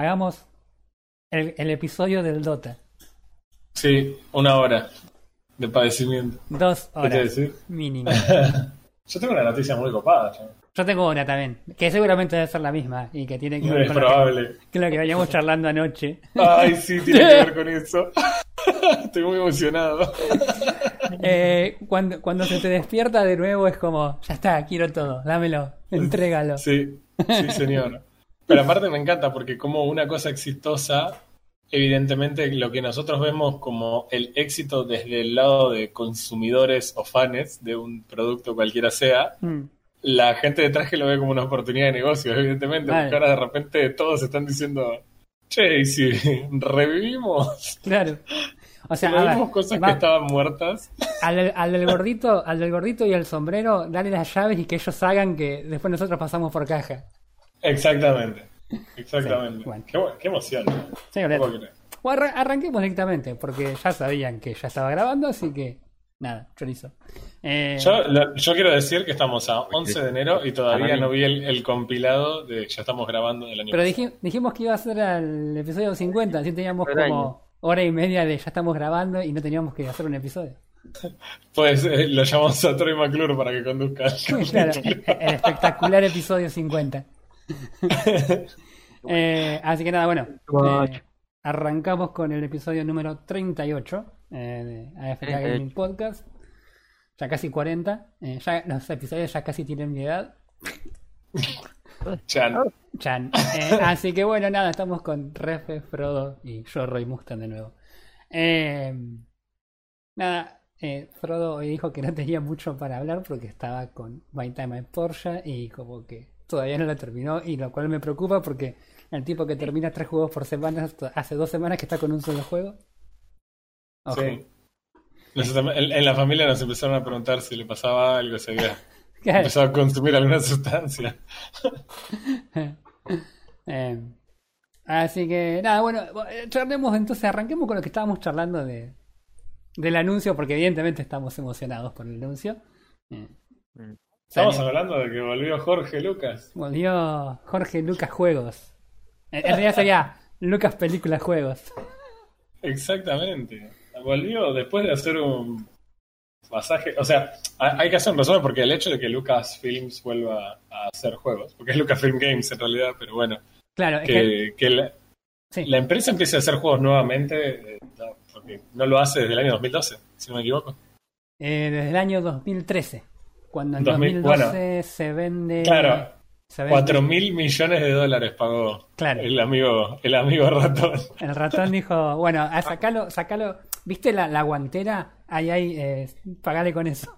hagamos el, el episodio del Dota. Sí, una hora de padecimiento. Dos ¿Qué te horas decir? mínimo. Yo tengo una noticia muy copada. Yo tengo una también, que seguramente debe ser la misma y que tiene que ver Es con lo que, probable. con lo que veníamos charlando anoche. Ay, sí, tiene que ver con eso. Estoy muy emocionado. Eh, cuando, cuando se te despierta de nuevo es como, ya está, quiero todo, dámelo, entrégalo. Sí, sí, señor. Pero aparte me encanta porque como una cosa exitosa, evidentemente lo que nosotros vemos como el éxito desde el lado de consumidores o fans de un producto cualquiera sea, Mm, la gente detrás que lo ve como una oportunidad de negocio, evidentemente, Vale. porque ahora de repente todos están diciendo, che, y si revivimos, claro. O sea, a ver, cosas va- que estaban muertas. al, al del gordito, al del gordito y el sombrero, dale las llaves y que ellos hagan que después nosotros pasamos por caja. Exactamente, exactamente. Sí, bueno. qué, qué emoción. Sí. O arra- arranquemos directamente, porque ya sabían que ya estaba grabando, así que nada, chorizo. Eh, Yo, lo- yo quiero decir que estamos a 11 de enero y todavía no vi el, el compilado de ya estamos grabando del año pero pasado. dij- dijimos que iba a ser al episodio 50, así teníamos Por año. como hora y media de ya estamos grabando y no teníamos que hacer un episodio. Pues eh, lo llamamos a Troy McClure para que conduzca. el Claro, el espectacular episodio 50. Eh, así que nada, bueno. eh, arrancamos con el episodio número 38 eh, de AFK Gaming 38. Podcast. Ya casi 40. eh, ya, los episodios ya casi tienen mi edad. Chan. Chan. Eh, así que bueno, nada, estamos con Refe, Frodo y yo, Roy Mustang de nuevo. Eh, nada, eh, Frodo hoy dijo que no tenía mucho para hablar porque estaba con My Time at Porsche y como que todavía no lo terminó y lo cual me preocupa porque el tipo que termina tres juegos por semana hace dos semanas que está con un solo juego. Ojo. Sí. En, en la familia nos empezaron a preguntar si le pasaba algo, si había empezado a consumir alguna sustancia. Eh, así que nada, bueno, charlemos entonces, arranquemos con lo que estábamos charlando de del anuncio, porque evidentemente estamos emocionados por el anuncio. Eh, Mm. Estamos salió- hablando de que volvió Jorge Lucas. volvió Jorge Lucas Juegos. En, realidad sería Lucas Películas Juegos. Exactamente. Volvió después de hacer un pasaje. O sea, hay que hacer un resumen porque el hecho de que Lucasfilms vuelva a hacer juegos, porque es Lucasfilm Games en realidad, pero bueno, Claro, es que, la, sí, la empresa empiece a hacer juegos nuevamente, eh, porque no lo hace desde el año 2012, si no me equivoco. eh, desde el año 2013, cuando en 2000, 2012 se vende... Claro, se vende- 4 mil millones de dólares pagó Claro. el amigo, el amigo ratón. El ratón dijo, bueno, a sacalo, sacalo. ¿Viste la, la guantera? Ahí, ahí, eh, pagale con eso.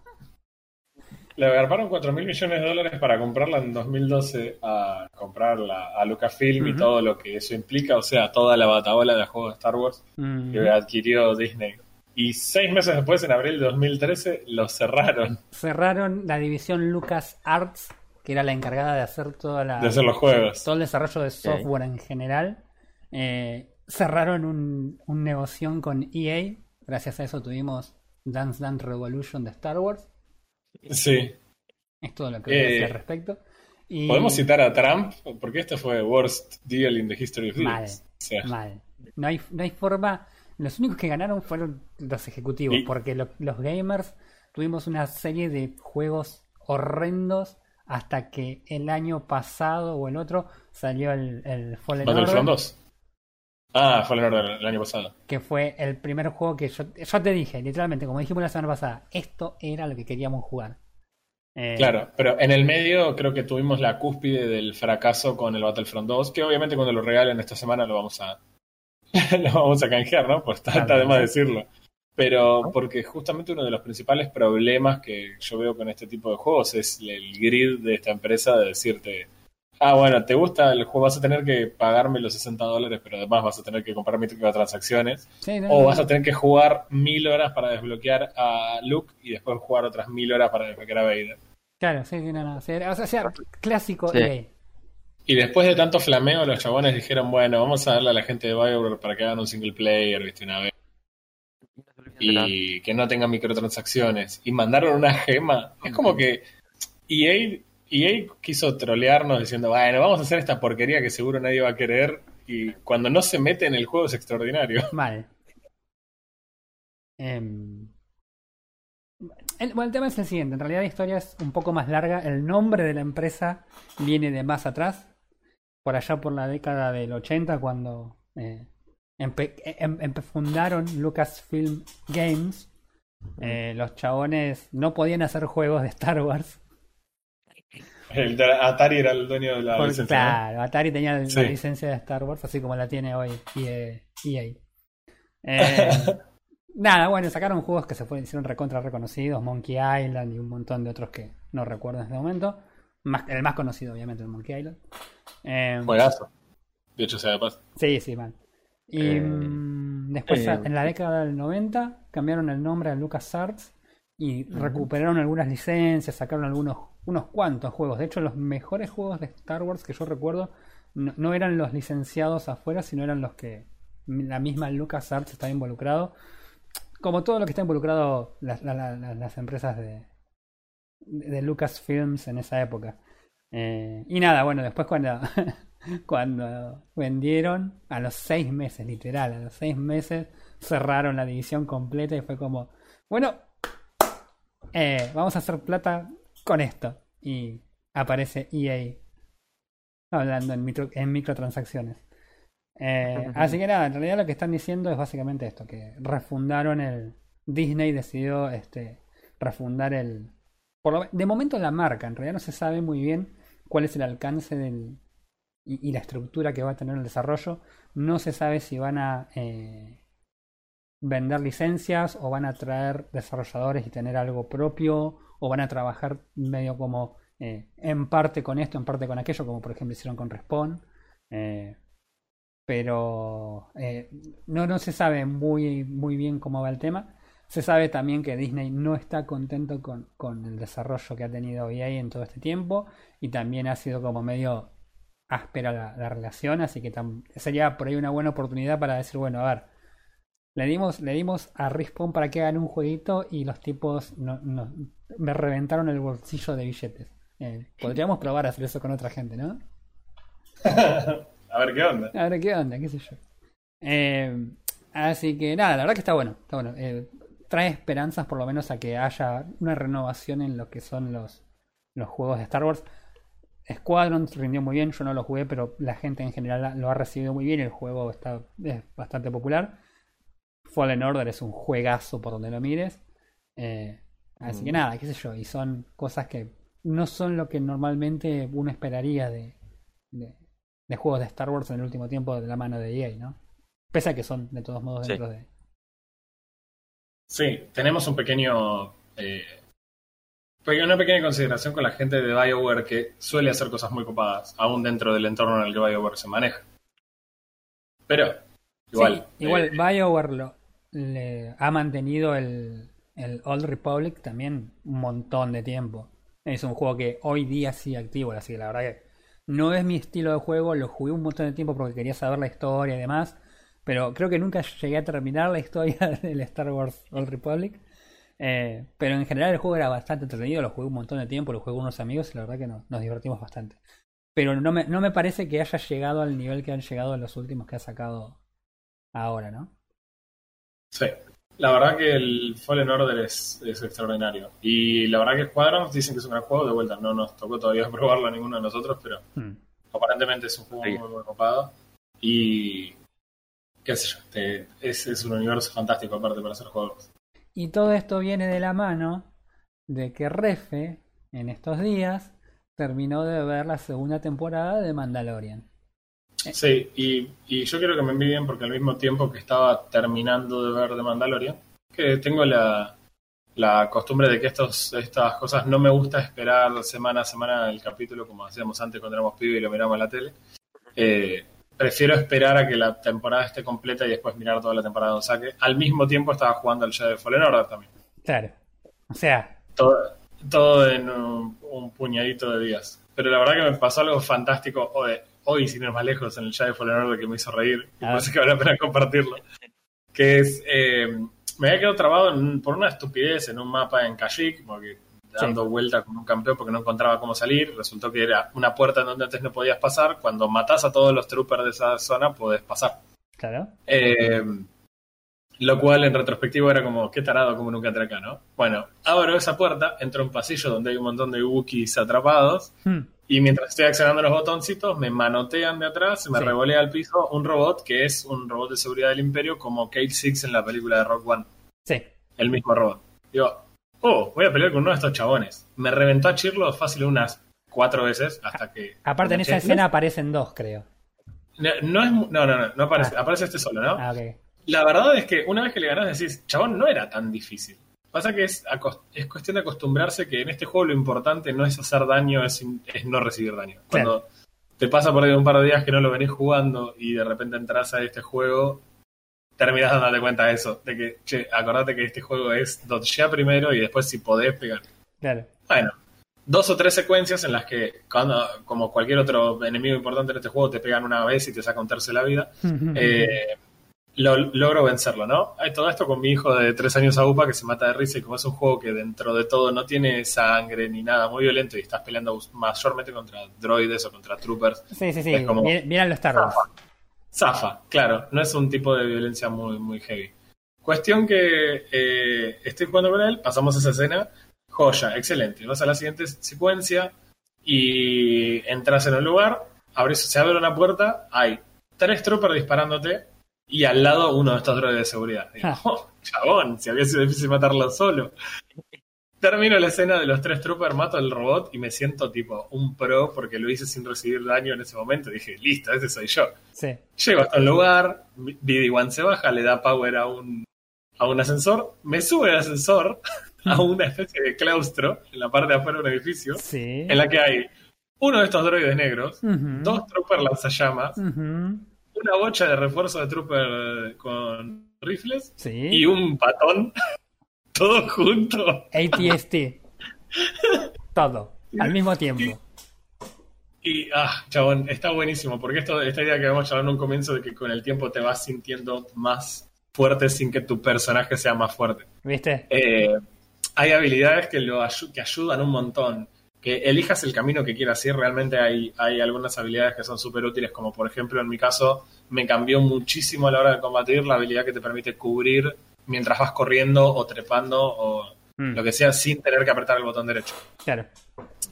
Le agarraron 4 mil millones de dólares para comprarla en 2012 a comprarla a Lucasfilm y Ujú. todo lo que eso implica, o sea, toda la batabola de juegos de Star Wars Mm. que adquirió Disney. Y seis meses después, en abril de 2013, lo cerraron Cerraron la división Lucas Arts, que era la encargada de hacer toda la, de hacer los juegos. todo el desarrollo de software en general. Eh, cerraron un, un negocio con EA. Gracias a eso tuvimos Dance Dance Revolution de Star Wars. Sí. Es todo lo que voy a decir Eh, al respecto. Y Podemos citar a Trump, porque este fue Worst Deal in the History of Mal. Deals. O sea, Mal. No hay, no hay forma. Los únicos que ganaron fueron los ejecutivos, porque lo- los gamers tuvimos una serie de juegos horrendos hasta que el año pasado o el otro salió el, el Fallen Battlefront Order, 2. Ah, fue el orden el año pasado. que fue el primer juego que yo, yo te dije, literalmente, como dijimos la semana pasada, esto era lo que queríamos jugar. Eh, Claro, pero en el medio creo que tuvimos la cúspide del fracaso con el Battlefront 2, que obviamente cuando lo regalen esta semana lo vamos a lo vamos a canjear, ¿no? Pues está, está de más decirlo. Pero porque justamente uno de los principales problemas que yo veo con este tipo de juegos es el grid de esta empresa de decirte, ah, bueno, te gusta el juego, vas a tener que pagarme los 60 dólares, pero además vas a tener que comprar microtransacciones, sí, no, o no, vas a tener que jugar mil horas para desbloquear a Luke y después jugar otras mil horas para desbloquear a Vader. Claro, sí, sí, no, no. O sea, o sea, clásico Sí. EA. Y después de tanto flameo, los chabones dijeron, bueno, vamos a darle a la gente de BioWare para que hagan un single player, viste, una vez, y que no tengan microtransacciones. Y mandaron una gema. Es como que EA, EA quiso trolearnos diciendo, bueno, vamos a hacer esta porquería que seguro nadie va a querer. y cuando no se mete en el juego es extraordinario. Mal. Em, el, bueno, el tema es el siguiente. En realidad la historia es un poco más larga. El nombre de la empresa viene de más atrás. Por allá por la década del 80, cuando eh, em, fundaron Lucasfilm Games. Eh, los chabones no podían hacer juegos de Star Wars. El Atari era el dueño de la licencia. Claro, Atari tenía la licencia de Star Wars, así como la tiene hoy EA. E eh, nada, bueno, sacaron juegos que se fueron, hicieron recontra reconocidos, Monkey Island y un montón de otros que no recuerdo en este momento. Más, el más conocido, obviamente, el Monkey Island. Eh, Juegazo. De hecho, sea de paz. Sí, sí, mal. Y eh, mm, después, eh, en la década del 90, cambiaron el nombre a LucasArts y recuperaron algunas licencias, sacaron algunos unos cuantos juegos. De hecho, los mejores juegos de Star Wars que yo recuerdo no, eran los licenciados afuera, sino eran los que la misma LucasArts estaba involucrado. Como todo lo que está involucrado las, las, empresas de, de Lucasfilms en esa época. Eh, y nada, bueno, después cuando, cuando vendieron, a los seis meses, literal, a los seis meses cerraron la división completa y fue como, bueno, eh, vamos a hacer plata con esto. Y aparece EA hablando en, en microtransacciones. Eh, así que nada, en realidad lo que están diciendo es básicamente esto, que refundaron el... Disney decidió este, refundar el... Por de momento la marca, en realidad no se sabe muy bien cuál es el alcance del, y, la estructura que va a tener el desarrollo. No se sabe si van a eh, vender licencias o van a traer desarrolladores y tener algo propio o van a trabajar medio como eh, en parte con esto, en parte con aquello, como por ejemplo hicieron con Respawn. Eh, pero eh, no, no se sabe muy, muy bien cómo va el tema. Se sabe también que Disney no está contento con, con el desarrollo que ha tenido EA en todo este tiempo y también ha sido como medio áspera la, relación, así que sería por ahí una buena oportunidad para decir, bueno, a ver, le dimos, le dimos a Respawn para que hagan un jueguito y los tipos no, me reventaron el bolsillo de billetes. Eh, podríamos probar a hacer eso con otra gente, ¿no? a ver qué onda. A ver qué onda, qué sé yo. Eh, así que nada, la verdad que está bueno. Está bueno. Eh, trae esperanzas por lo menos a que haya una renovación en lo que son los, los juegos de Star Wars. Squadron rindió muy bien, yo no lo jugué, pero la gente en general lo ha recibido muy bien. El juego está es bastante popular. Fallen Order es un juegazo por donde lo mires. Eh, así que mm. nada, qué sé yo. Y son cosas que no son lo que normalmente uno esperaría de, de, juegos de Star Wars en el último tiempo de la mano de EA, ¿no? Pese a que son de todos modos dentro de. Sí, tenemos un pequeño. Eh, una pequeña consideración con la gente de BioWare que suele hacer cosas muy copadas, aún dentro del entorno en el que BioWare se maneja. Pero, igual. igual, eh, BioWare lo, le ha mantenido el, el Old Republic también un montón de tiempo. Es un juego que hoy día sigue activo, así que la verdad que no es mi estilo de juego, lo jugué un montón de tiempo porque quería saber la historia y demás, pero creo que nunca llegué a terminar la historia del Star Wars Old Republic. Eh, pero en general el juego era bastante entretenido, lo jugué un montón de tiempo, lo jugué con unos amigos y la verdad que nos divertimos bastante. Pero no me, no me parece que haya llegado al nivel que han llegado en los últimos que ha sacado ahora, ¿no? Sí, la verdad que el Fallen Order es, extraordinario. Y la verdad que Squadron dicen que es un gran juego. De vuelta, no nos tocó todavía probarlo a ninguno de nosotros, pero hmm. aparentemente es un juego muy, muy copado. Y. qué sé yo, es, es un universo fantástico aparte para hacer juegos. Y todo esto viene de la mano de que Refe, en estos días, terminó de ver la segunda temporada de Mandalorian. Sí, y, yo quiero que me envíen porque al mismo tiempo que estaba terminando de ver The Mandalorian, que tengo la, costumbre de que estos, estas cosas no me gusta esperar semana a semana el capítulo como hacíamos antes cuando éramos pibes y lo miramos en la tele. Eh, prefiero esperar a que la temporada esté completa y después mirar toda la temporada de saque. Al mismo tiempo estaba jugando al de Fallen Order también. Claro. O sea. Todo, todo en un, puñadito de días. Pero la verdad que me pasó algo fantástico. hoy hoy, sin ir más lejos, en el de Fallen Order que me hizo reír, y parece que vale la pena compartirlo. Que es, eh, me había quedado trabado por una estupidez en un mapa en Kashyyyk, porque dando vuelta como un campeón porque no encontraba cómo salir. Resultó que era una puerta en donde antes no podías pasar. Cuando matas a todos los troopers de esa zona, puedes pasar. Claro. Eh, lo cual en retrospectivo era como, qué tarado, como nunca entré acá, ¿no? Bueno, abro esa puerta, entro a un pasillo donde hay un montón de Wookiees atrapados. Hmm. Y mientras estoy accionando los botoncitos, me manotean de atrás, me Sí. revolea al piso un robot que es un robot de seguridad del Imperio como Kate Six en la película de Rock One. Sí. El mismo robot. Digo, oh, voy a pelear con uno de estos chabones. Me reventó a Chirlo fácil unas cuatro veces hasta que. Aparte, en esa escena aparecen dos, creo. No, no es. mu- No, no, no, no aparece. Ah. Aparece este solo, ¿no? Ah, ok. La verdad es que una vez que le ganás decís, chabón, no era tan difícil. Pasa que es, es cuestión de acostumbrarse que en este juego lo importante no es hacer daño, es no recibir daño. Cuando te pasa por ahí un par de días que no lo venís jugando y de repente entras a este juego, terminás dándote cuenta de eso, de que, che, acordate que este juego es dodgea primero y después si podés pegar. Claro. Bueno, dos o tres secuencias en las que, cuando, como cualquier otro enemigo importante en este juego, te pegan una vez y te saca un tercio de la vida. Eh, lo, logro vencerlo, ¿no? Hay todo esto con mi hijo de tres años a UPA que se mata de risa y como es un juego que dentro de todo no tiene sangre ni nada muy violento y estás peleando mayormente contra droides o contra troopers, Sí, sí, sí. Como- Miren los Star Wars. Zafa, claro, no es un tipo de violencia muy, muy heavy. Cuestión que eh, estoy jugando con él, pasamos esa escena, joya, excelente. Vas a la siguiente secuencia y entras en un lugar, abres, se abre una puerta, hay tres troopers disparándote y al lado uno de estos droides de seguridad. Digo, Ah. "Oh, chabón, si había sido difícil matarlo solo. Termino la escena de los tres troopers, mato al robot y me siento tipo un pro porque lo hice sin recibir daño en ese momento. Dije, listo, ese soy yo. Sí. Llego hasta un lugar, BD-1 se baja, le da power a un, a un ascensor, me sube el ascensor a una especie de claustro en la parte de afuera de un edificio, Sí. en la que hay uno de estos droides negros, dos troopers lanzallamas, una bocha de refuerzo de trooper con rifles Sí. y un patón, todo junto. ATST. Todo. Al mismo tiempo. Y, ah, chabón, está buenísimo, porque esto, esta idea que habíamos hablado en un comienzo de que con el tiempo te vas sintiendo más fuerte sin que tu personaje sea más fuerte. ¿Viste? Eh, hay habilidades que, lo ayu- que ayudan un montón. Que elijas el camino que quieras ir, realmente hay, hay algunas habilidades que son súper útiles, como por ejemplo en mi caso me cambió muchísimo a la hora de combatir la habilidad que te permite cubrir mientras vas corriendo o trepando o Mm, lo que sea sin tener que apretar el botón derecho. Claro.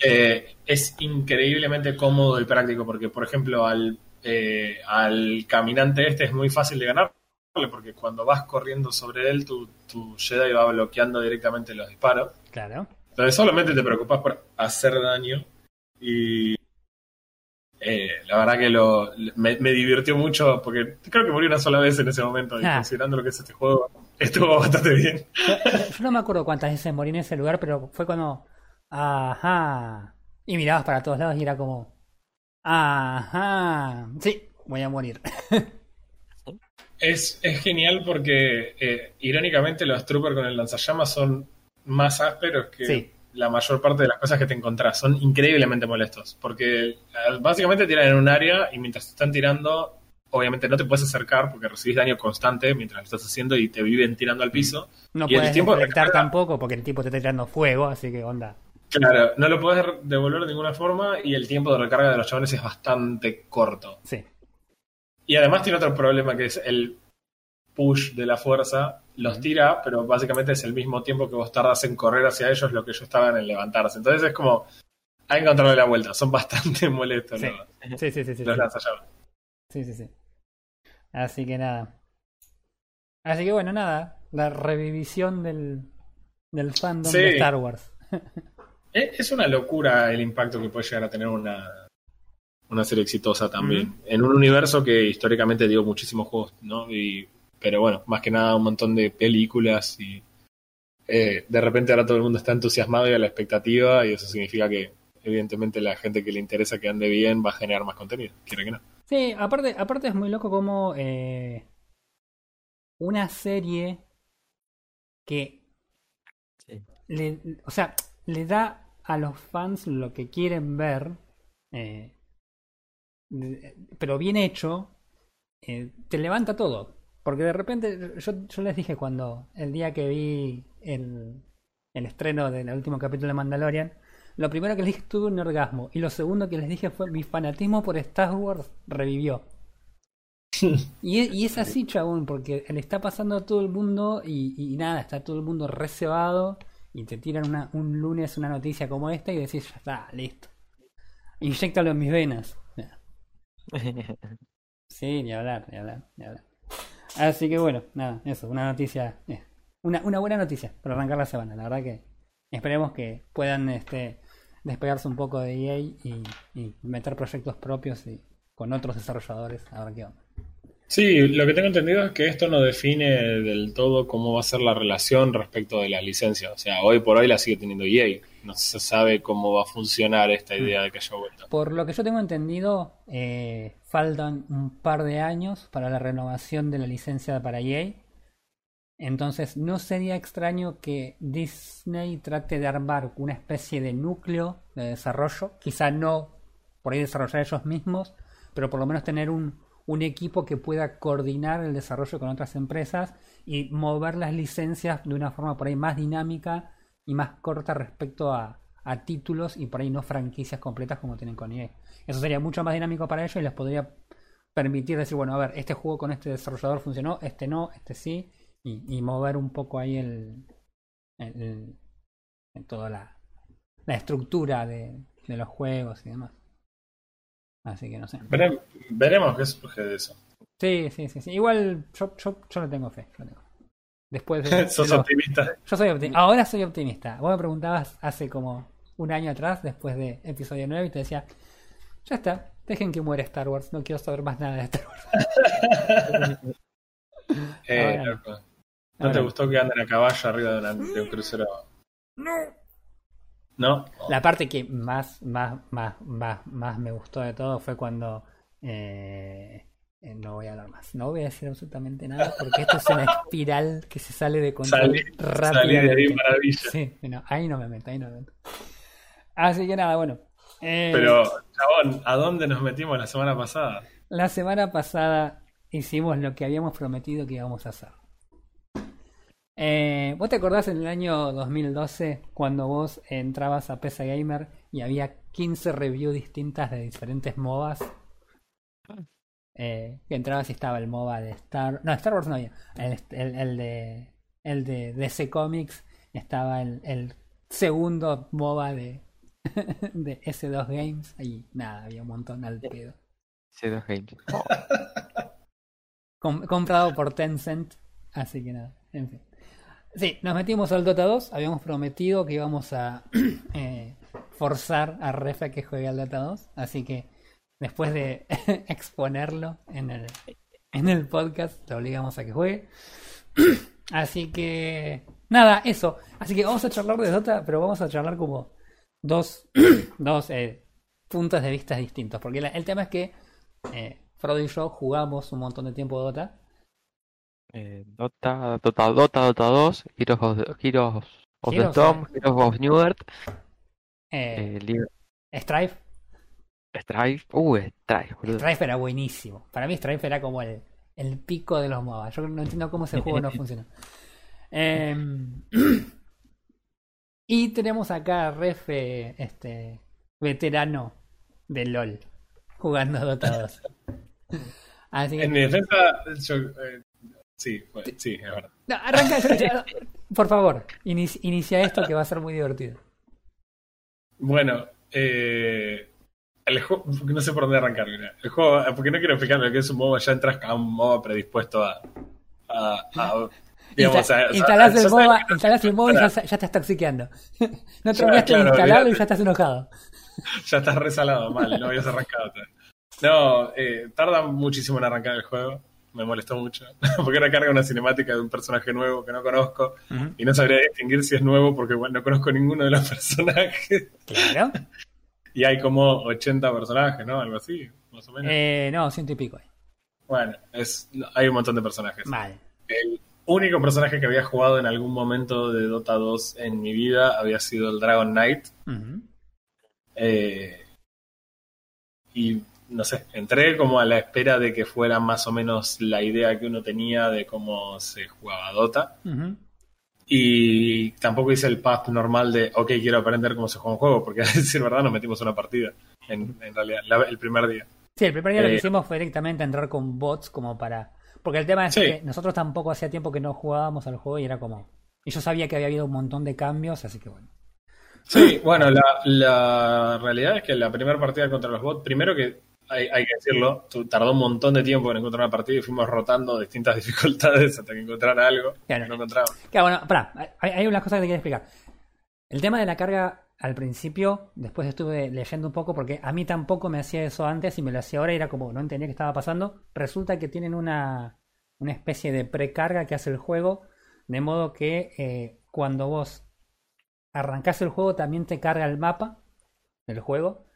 Eh, es increíblemente cómodo y práctico porque, por ejemplo, al, eh, al caminante este es muy fácil de ganarle porque cuando vas corriendo sobre él, tu, tu Jedi va bloqueando directamente los disparos. Claro. Entonces solamente te preocupas por hacer daño y eh, la verdad que lo, me, me divirtió mucho porque creo que morí una sola vez en ese momento y Ah. considerando lo que es este juego, estuvo bastante bien. Yo, yo no me acuerdo cuántas veces morí en ese lugar, pero fue cuando. Ajá. Y mirabas para todos lados y era como. Ajá. Sí, voy a morir. Es, es genial porque, eh, irónicamente, los troopers con el lanzallamas son más ásperos que Sí. la mayor parte de las cosas que te encontrás. Son increíblemente molestos. Porque eh, básicamente tiran en un área y mientras te están tirando, obviamente no te puedes acercar porque recibís daño constante mientras lo estás haciendo y te viven tirando al piso. No Y puedes detectar tampoco porque el tipo te está tirando fuego, así que onda. Claro, no lo puedes devolver de ninguna forma y el tiempo de recarga de los chavales es bastante corto. Sí. Y además tiene otro problema que es el push de la fuerza. Los tira, pero básicamente es el mismo tiempo que vos tardas en correr hacia ellos lo que ellos tardan en levantarse. Entonces es como. Hay que encontrarle la vuelta. Son bastante molestos Sí. los, Sí, sí, sí, sí. los sí. Sí, sí, sí. Así que nada. Así que bueno, nada. La revivisión del, del fandom Sí. de Star Wars. Es es una locura el impacto que puede llegar a tener una, una serie exitosa también. En un universo que históricamente dio muchísimos juegos, ¿no? Y, pero bueno, más que nada un montón de películas y eh, de repente ahora todo el mundo está entusiasmado y a la expectativa y eso significa que evidentemente la gente que le interesa que ande bien va a generar más contenido, quiere que no. Sí, aparte, aparte es muy loco como eh, una serie que Sí. le, o sea, le da a los fans lo que quieren ver, eh, pero bien hecho, eh, te levanta todo. Porque de repente, yo, yo les dije cuando el día que vi el, el estreno del último capítulo de Mandalorian, lo primero que les dije tuve un orgasmo. Y lo segundo que les dije fue mi fanatismo por Star Wars revivió. y, es así, chabón, porque le está pasando a todo el mundo y, nada, está todo el mundo reservado y te tiran una, un lunes una noticia como esta y decís, ya está, listo. Inyectalo en mis venas. Sí, ni hablar, ni hablar, ni hablar. Así que bueno, nada, eso, una noticia, eh, una, una buena noticia para arrancar la semana. La verdad que esperemos que puedan este, despegarse un poco de EA y, y meter proyectos propios y con otros desarrolladores a ver qué onda. Sí, lo que tengo entendido es que esto no define del todo cómo va a ser la relación respecto de la licencia. O sea, hoy por hoy la sigue teniendo EA. No se sabe cómo va a funcionar esta mm. idea de que haya vuelto. Por lo que yo tengo entendido, eh, faltan un par de años para la renovación de la licencia para EA. Entonces, no sería extraño que Disney trate de armar una especie de núcleo de desarrollo. Quizá no por ahí desarrollar ellos mismos, pero por lo menos tener un un equipo que pueda coordinar el desarrollo con otras empresas y mover las licencias de una forma por ahí más dinámica y más corta respecto a, títulos y por ahí no franquicias completas como tienen con EA. Eso sería mucho más dinámico para ellos y les podría permitir decir, bueno, a ver, este juego con este desarrollador funcionó, este no, este sí, y, mover un poco ahí el, el, toda la, la estructura de los juegos y demás. Así que no sé. veremos qué surge de eso. Sí, sí, sí. sí. Igual yo, yo, yo le tengo fe. Después de, ¿Sos optimista? Yo soy optimista. Ahora soy optimista. Vos me preguntabas hace como un año atrás, después de episodio 9, y te decía, ya está, dejen que muera Star Wars, no quiero saber más nada de Star Wars. eh, ¿No te gustó que anden a caballo arriba de, de un crucero? No. ¿no? La parte que más, más, más, más, más me gustó de todo fue cuando eh, eh, no voy a hablar más, no voy a decir absolutamente nada porque esto es una espiral que se sale de control rápidamente. Sí, ahí no me meto, ahí no me meto. Así que nada, bueno. Eh, Pero, chabón, ¿a dónde nos metimos la semana pasada? La semana pasada hicimos lo que habíamos prometido que íbamos a hacer. Eh, ¿Vos te acordás en el año 2012 cuando vos entrabas a PC Gamer y había 15 reviews distintas de diferentes MOBAs? Eh, que entrabas y estaba el MOBA de Star... No, Star Wars no había. El, de, el de DC Comics. Estaba el, segundo MOBA de, de S2 Games. Y nada, había un montón al pedo. S2 Games. comprado por Tencent. Así que nada, en fin. Sí, nos metimos al Dota 2. Habíamos prometido que íbamos a eh, forzar a Refa que juegue al Dota 2. Así que después de exponerlo en el, en el podcast, lo obligamos a que juegue. Así que nada, eso. Así que vamos a charlar de Dota, pero vamos a charlar como dos, dos eh, puntos de vista distintos. Porque el tema es que eh, Frodo y yo jugamos un montón de tiempo Dota. Eh, Dota, Dota, Dota, Dota 2, Heroes of, Heroes of the Storm, Heroes of New Earth, eh, eh Strife. Strife, uh, Strife, Strife era buenísimo. Para mí Strife era como el, el pico de los MOBA. Yo no entiendo cómo ese juego no funciona. Em, y tenemos acá a Refe, este veterano de LOL, jugando Dota 2. En mi defensa, yo, eh, Sí, sí, es verdad. No, arranca, por favor, inicia esto que va a ser muy divertido. Bueno, eh, el juego, no sé por dónde arrancar. El juego, porque no quiero explicar lo que es un MOBA, ya entras a un MOBA predispuesto a. a, digamos, a, instalás, el MOBA, instalás el MOBA y ya, ya, estás toxiqueando. No terminaste de instalarlo y ya estás enojado. Ya estás resalado, mal, no habías arrancado. No, eh, tarda muchísimo en arrancar el juego me molestó mucho. porque ahora carga una cinemática de un personaje nuevo que no conozco y no sabría distinguir si es nuevo porque bueno, no conozco ninguno de los personajes. Claro. y hay como 80 personajes, ¿no? Algo así, más o menos. Eh, no, ciento y pico. Bueno, es, hay un montón de personajes. Vale. El único personaje que había jugado en algún momento de Dota 2 en mi vida había sido el Dragon Knight. eh, y no sé, entré como a la espera de que fuera más o menos la idea que uno tenía de cómo se jugaba Dota. Y tampoco hice el path normal de, ok, quiero aprender cómo se juega un juego, porque a decir verdad nos metimos una partida, en, en realidad, la- el primer día. Sí, el primer día lo que Eh, hicimos fue directamente entrar con bots como para... Porque el tema es Sí. que nosotros tampoco hacía tiempo que no jugábamos al juego y era como... Y yo sabía que había habido un montón de cambios, así que bueno. Sí, bueno, la, la realidad es que la primera partida contra los bots, primero que hay, hay que decirlo, tardó un montón de tiempo en encontrar una partida y fuimos rotando distintas dificultades hasta que encontrar algo Claro. que no encontramos. Claro, bueno, pará, hay, hay unas cosas que te quiero explicar. El tema de la carga al principio, después estuve leyendo un poco porque a mí tampoco me hacía eso antes y me lo hacía ahora y era como no entendía qué estaba pasando. Resulta que tienen una, una especie de precarga que hace el juego, de modo que eh, cuando vos arrancás el juego también te carga el mapa del juego.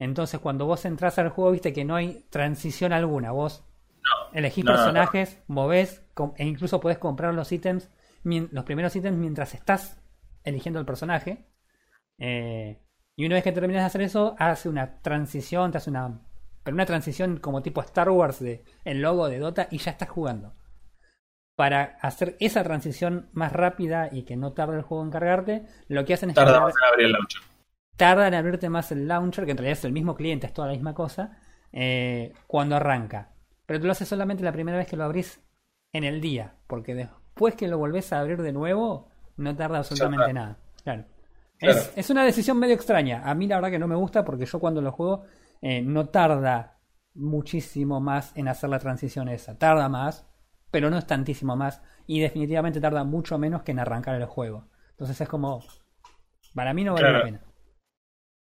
Entonces cuando vos entras al juego viste que no hay transición alguna. Vos elegís no, no, no. personajes, movés e incluso podés comprar los ítems, los primeros ítems mientras estás eligiendo el personaje. Eh, y una vez que terminas de hacer eso, hace una transición, te hace una. Pero una transición como tipo Star Wars de el logo de Dota y ya estás jugando. Para hacer esa transición más rápida y que no tarde el juego en cargarte, lo que hacen es Tarda más en abrir el launcher. Tarda en abrirte más el launcher, que en realidad es el mismo cliente, es toda la misma cosa, eh, cuando arranca. Pero tú lo haces solamente la primera vez que lo abrís en el día, porque después que lo volvés a abrir de nuevo, no tarda absolutamente nada. Claro. Claro. Es, es una decisión medio extraña. A mí la verdad que no me gusta porque yo cuando lo juego eh, no tarda muchísimo más en hacer la transición esa. Tarda más, pero no es tantísimo más. Y definitivamente tarda mucho menos que en arrancar el juego. Entonces es como... Para mí no vale la pena.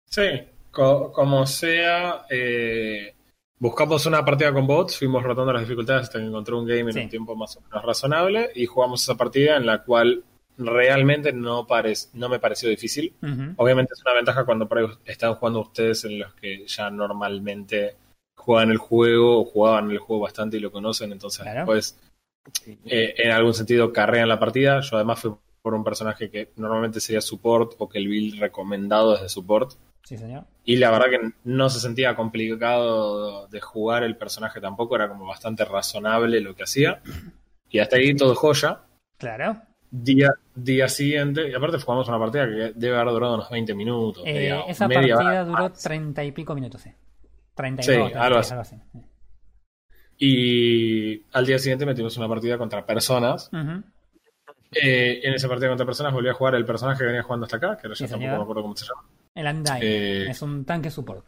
Sí, co- como sea, eh, buscamos una partida con bots, fuimos rotando las dificultades hasta que encontré un game en Sí. un tiempo más o menos razonable y jugamos esa partida en la cual realmente no, no me pareció difícil. Obviamente es una ventaja cuando están jugando ustedes en los que ya normalmente juegan el juego o jugaban el juego bastante y lo conocen, entonces Claro. después eh, en algún sentido carrean la partida. Yo además fui por un personaje que normalmente sería support o que el build recomendado es de support. Sí, señor. Y la verdad que no se sentía complicado de jugar el personaje tampoco, era como bastante razonable lo que hacía. Y hasta ahí todo joya. Claro. Día, día siguiente, y aparte jugamos una partida que debe haber durado unos 20 minutos. Eh, media- esa media partida hora duró más. treinta y pico minutos, sí. 32, Sí, 33, algo así. algo así. Y al día siguiente metimos una partida contra personas. Eh, en esa partida contra personas volví a jugar el personaje que venía jugando hasta acá, que ahora Sí, ya tampoco señor. me acuerdo cómo se llama. El Undyne Eh, es un tanque support.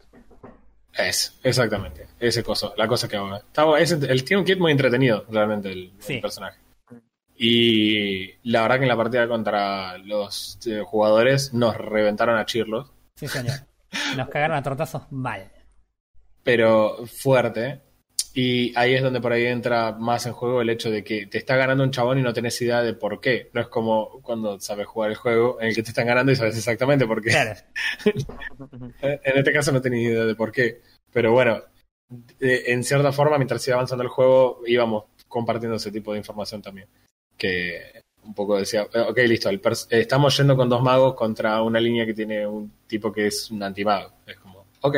Es, exactamente. Ese coso, la cosa que hago. Es, el, tiene un kit muy entretenido, realmente, el, personaje. Y la verdad que en la partida contra los eh, jugadores nos reventaron a chirlos, Sí, señor. Nos cagaron a tortazos mal. pero fuerte. Y ahí es donde por ahí entra más en juego el hecho de que te está ganando un chabón y no tenés idea de por qué. No es como cuando sabes jugar el juego en el que te están ganando y sabes exactamente por qué. Claro. En este caso no tenía idea de por qué. Pero bueno, en cierta forma, mientras iba avanzando el juego, íbamos compartiendo ese tipo de información también. Que un poco decía, eh, ok, listo, el eh, estamos yendo con dos magos contra una línea que tiene un tipo que es un antimago. Es como, ok.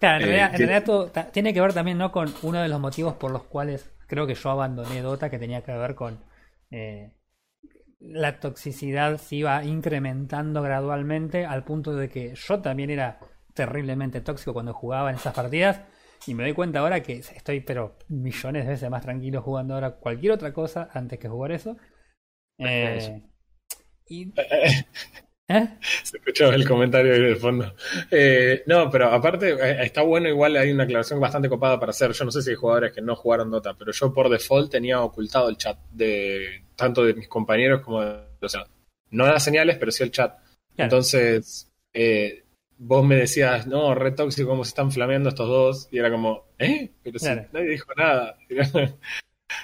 Claro, en Eh, realidad, en tiene- realidad todo tiene que ver también ¿no? con uno de los motivos por los cuales creo que yo abandoné Dota, que tenía que ver con eh, la toxicidad se iba incrementando gradualmente al punto de que yo también era terriblemente tóxico cuando jugaba en esas partidas y me doy cuenta ahora que estoy pero millones de veces más tranquilo jugando ahora cualquier otra cosa antes que jugar eso. Eh, y, ¿eh? Se escuchó el comentario ahí de fondo. Eh, no, pero aparte, eh, está bueno, igual hay una aclaración bastante copada para hacer. Yo no sé si hay jugadores que no jugaron Dota, pero yo por default tenía ocultado el chat de tanto de mis compañeros como de. O sea, no las señales, pero sí el chat. Claro. Entonces, eh, vos me decías, no, re tóxico, cómo se están flameando estos dos. Y era como, ¿eh? Pero si Claro. nadie dijo nada.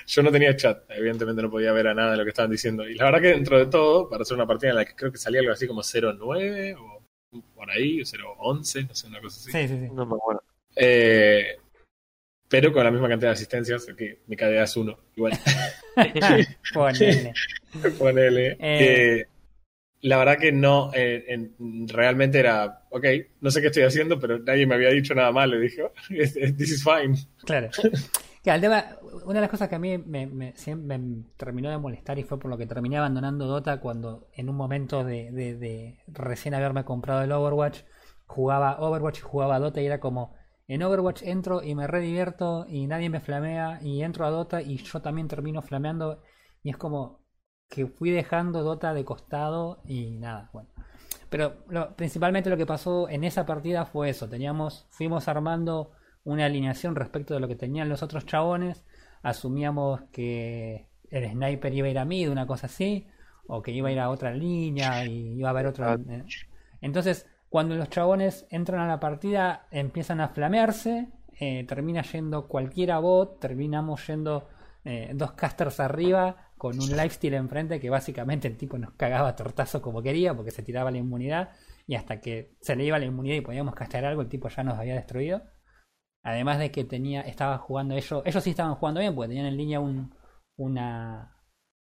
Yo no tenía chat, evidentemente no podía ver a nada de lo que estaban diciendo. Y la verdad que dentro de todo, para hacer una partida en la que creo que salía algo así como 0.9 o por ahí, o 0.11, no sé, una cosa así. Sí, sí, sí. No me acuerdo. Eh, pero con la misma cantidad de asistencias, que mi KDA es 1, igual. Ponele. Ponele. Eh. Eh, la verdad que no, eh, en- realmente era, ok, no sé qué estoy haciendo, pero nadie me había dicho nada malo. "Oh, this is fine. Claro. Una de las cosas que a mí me, terminó de molestar y fue por lo que terminé abandonando Dota cuando en un momento de recién haberme comprado el Overwatch, jugaba Overwatch y jugaba Dota y era como, en Overwatch entro y me redivierto y nadie me flamea y entro a Dota y yo también termino flameando y es como que fui dejando Dota de costado y nada, bueno. Pero principalmente lo que pasó en esa partida fue eso, teníamos, fuimos armando una alineación respecto de lo que tenían los otros chabones, asumíamos que el sniper iba a ir a mid, una cosa así, o que iba a ir a otra línea y iba a haber otra... Ah. Entonces, cuando los chabones entran a la partida, empiezan a flamearse, eh, termina yendo cualquiera bot, terminamos yendo eh, dos casters arriba con un lifesteal enfrente que básicamente el tipo nos cagaba tortazo como quería porque se tiraba la inmunidad y hasta que se le iba la inmunidad y podíamos castear algo el tipo ya nos había destruido. Además de que tenía, estaba jugando ellos, ellos sí estaban jugando bien porque tenían en línea un, una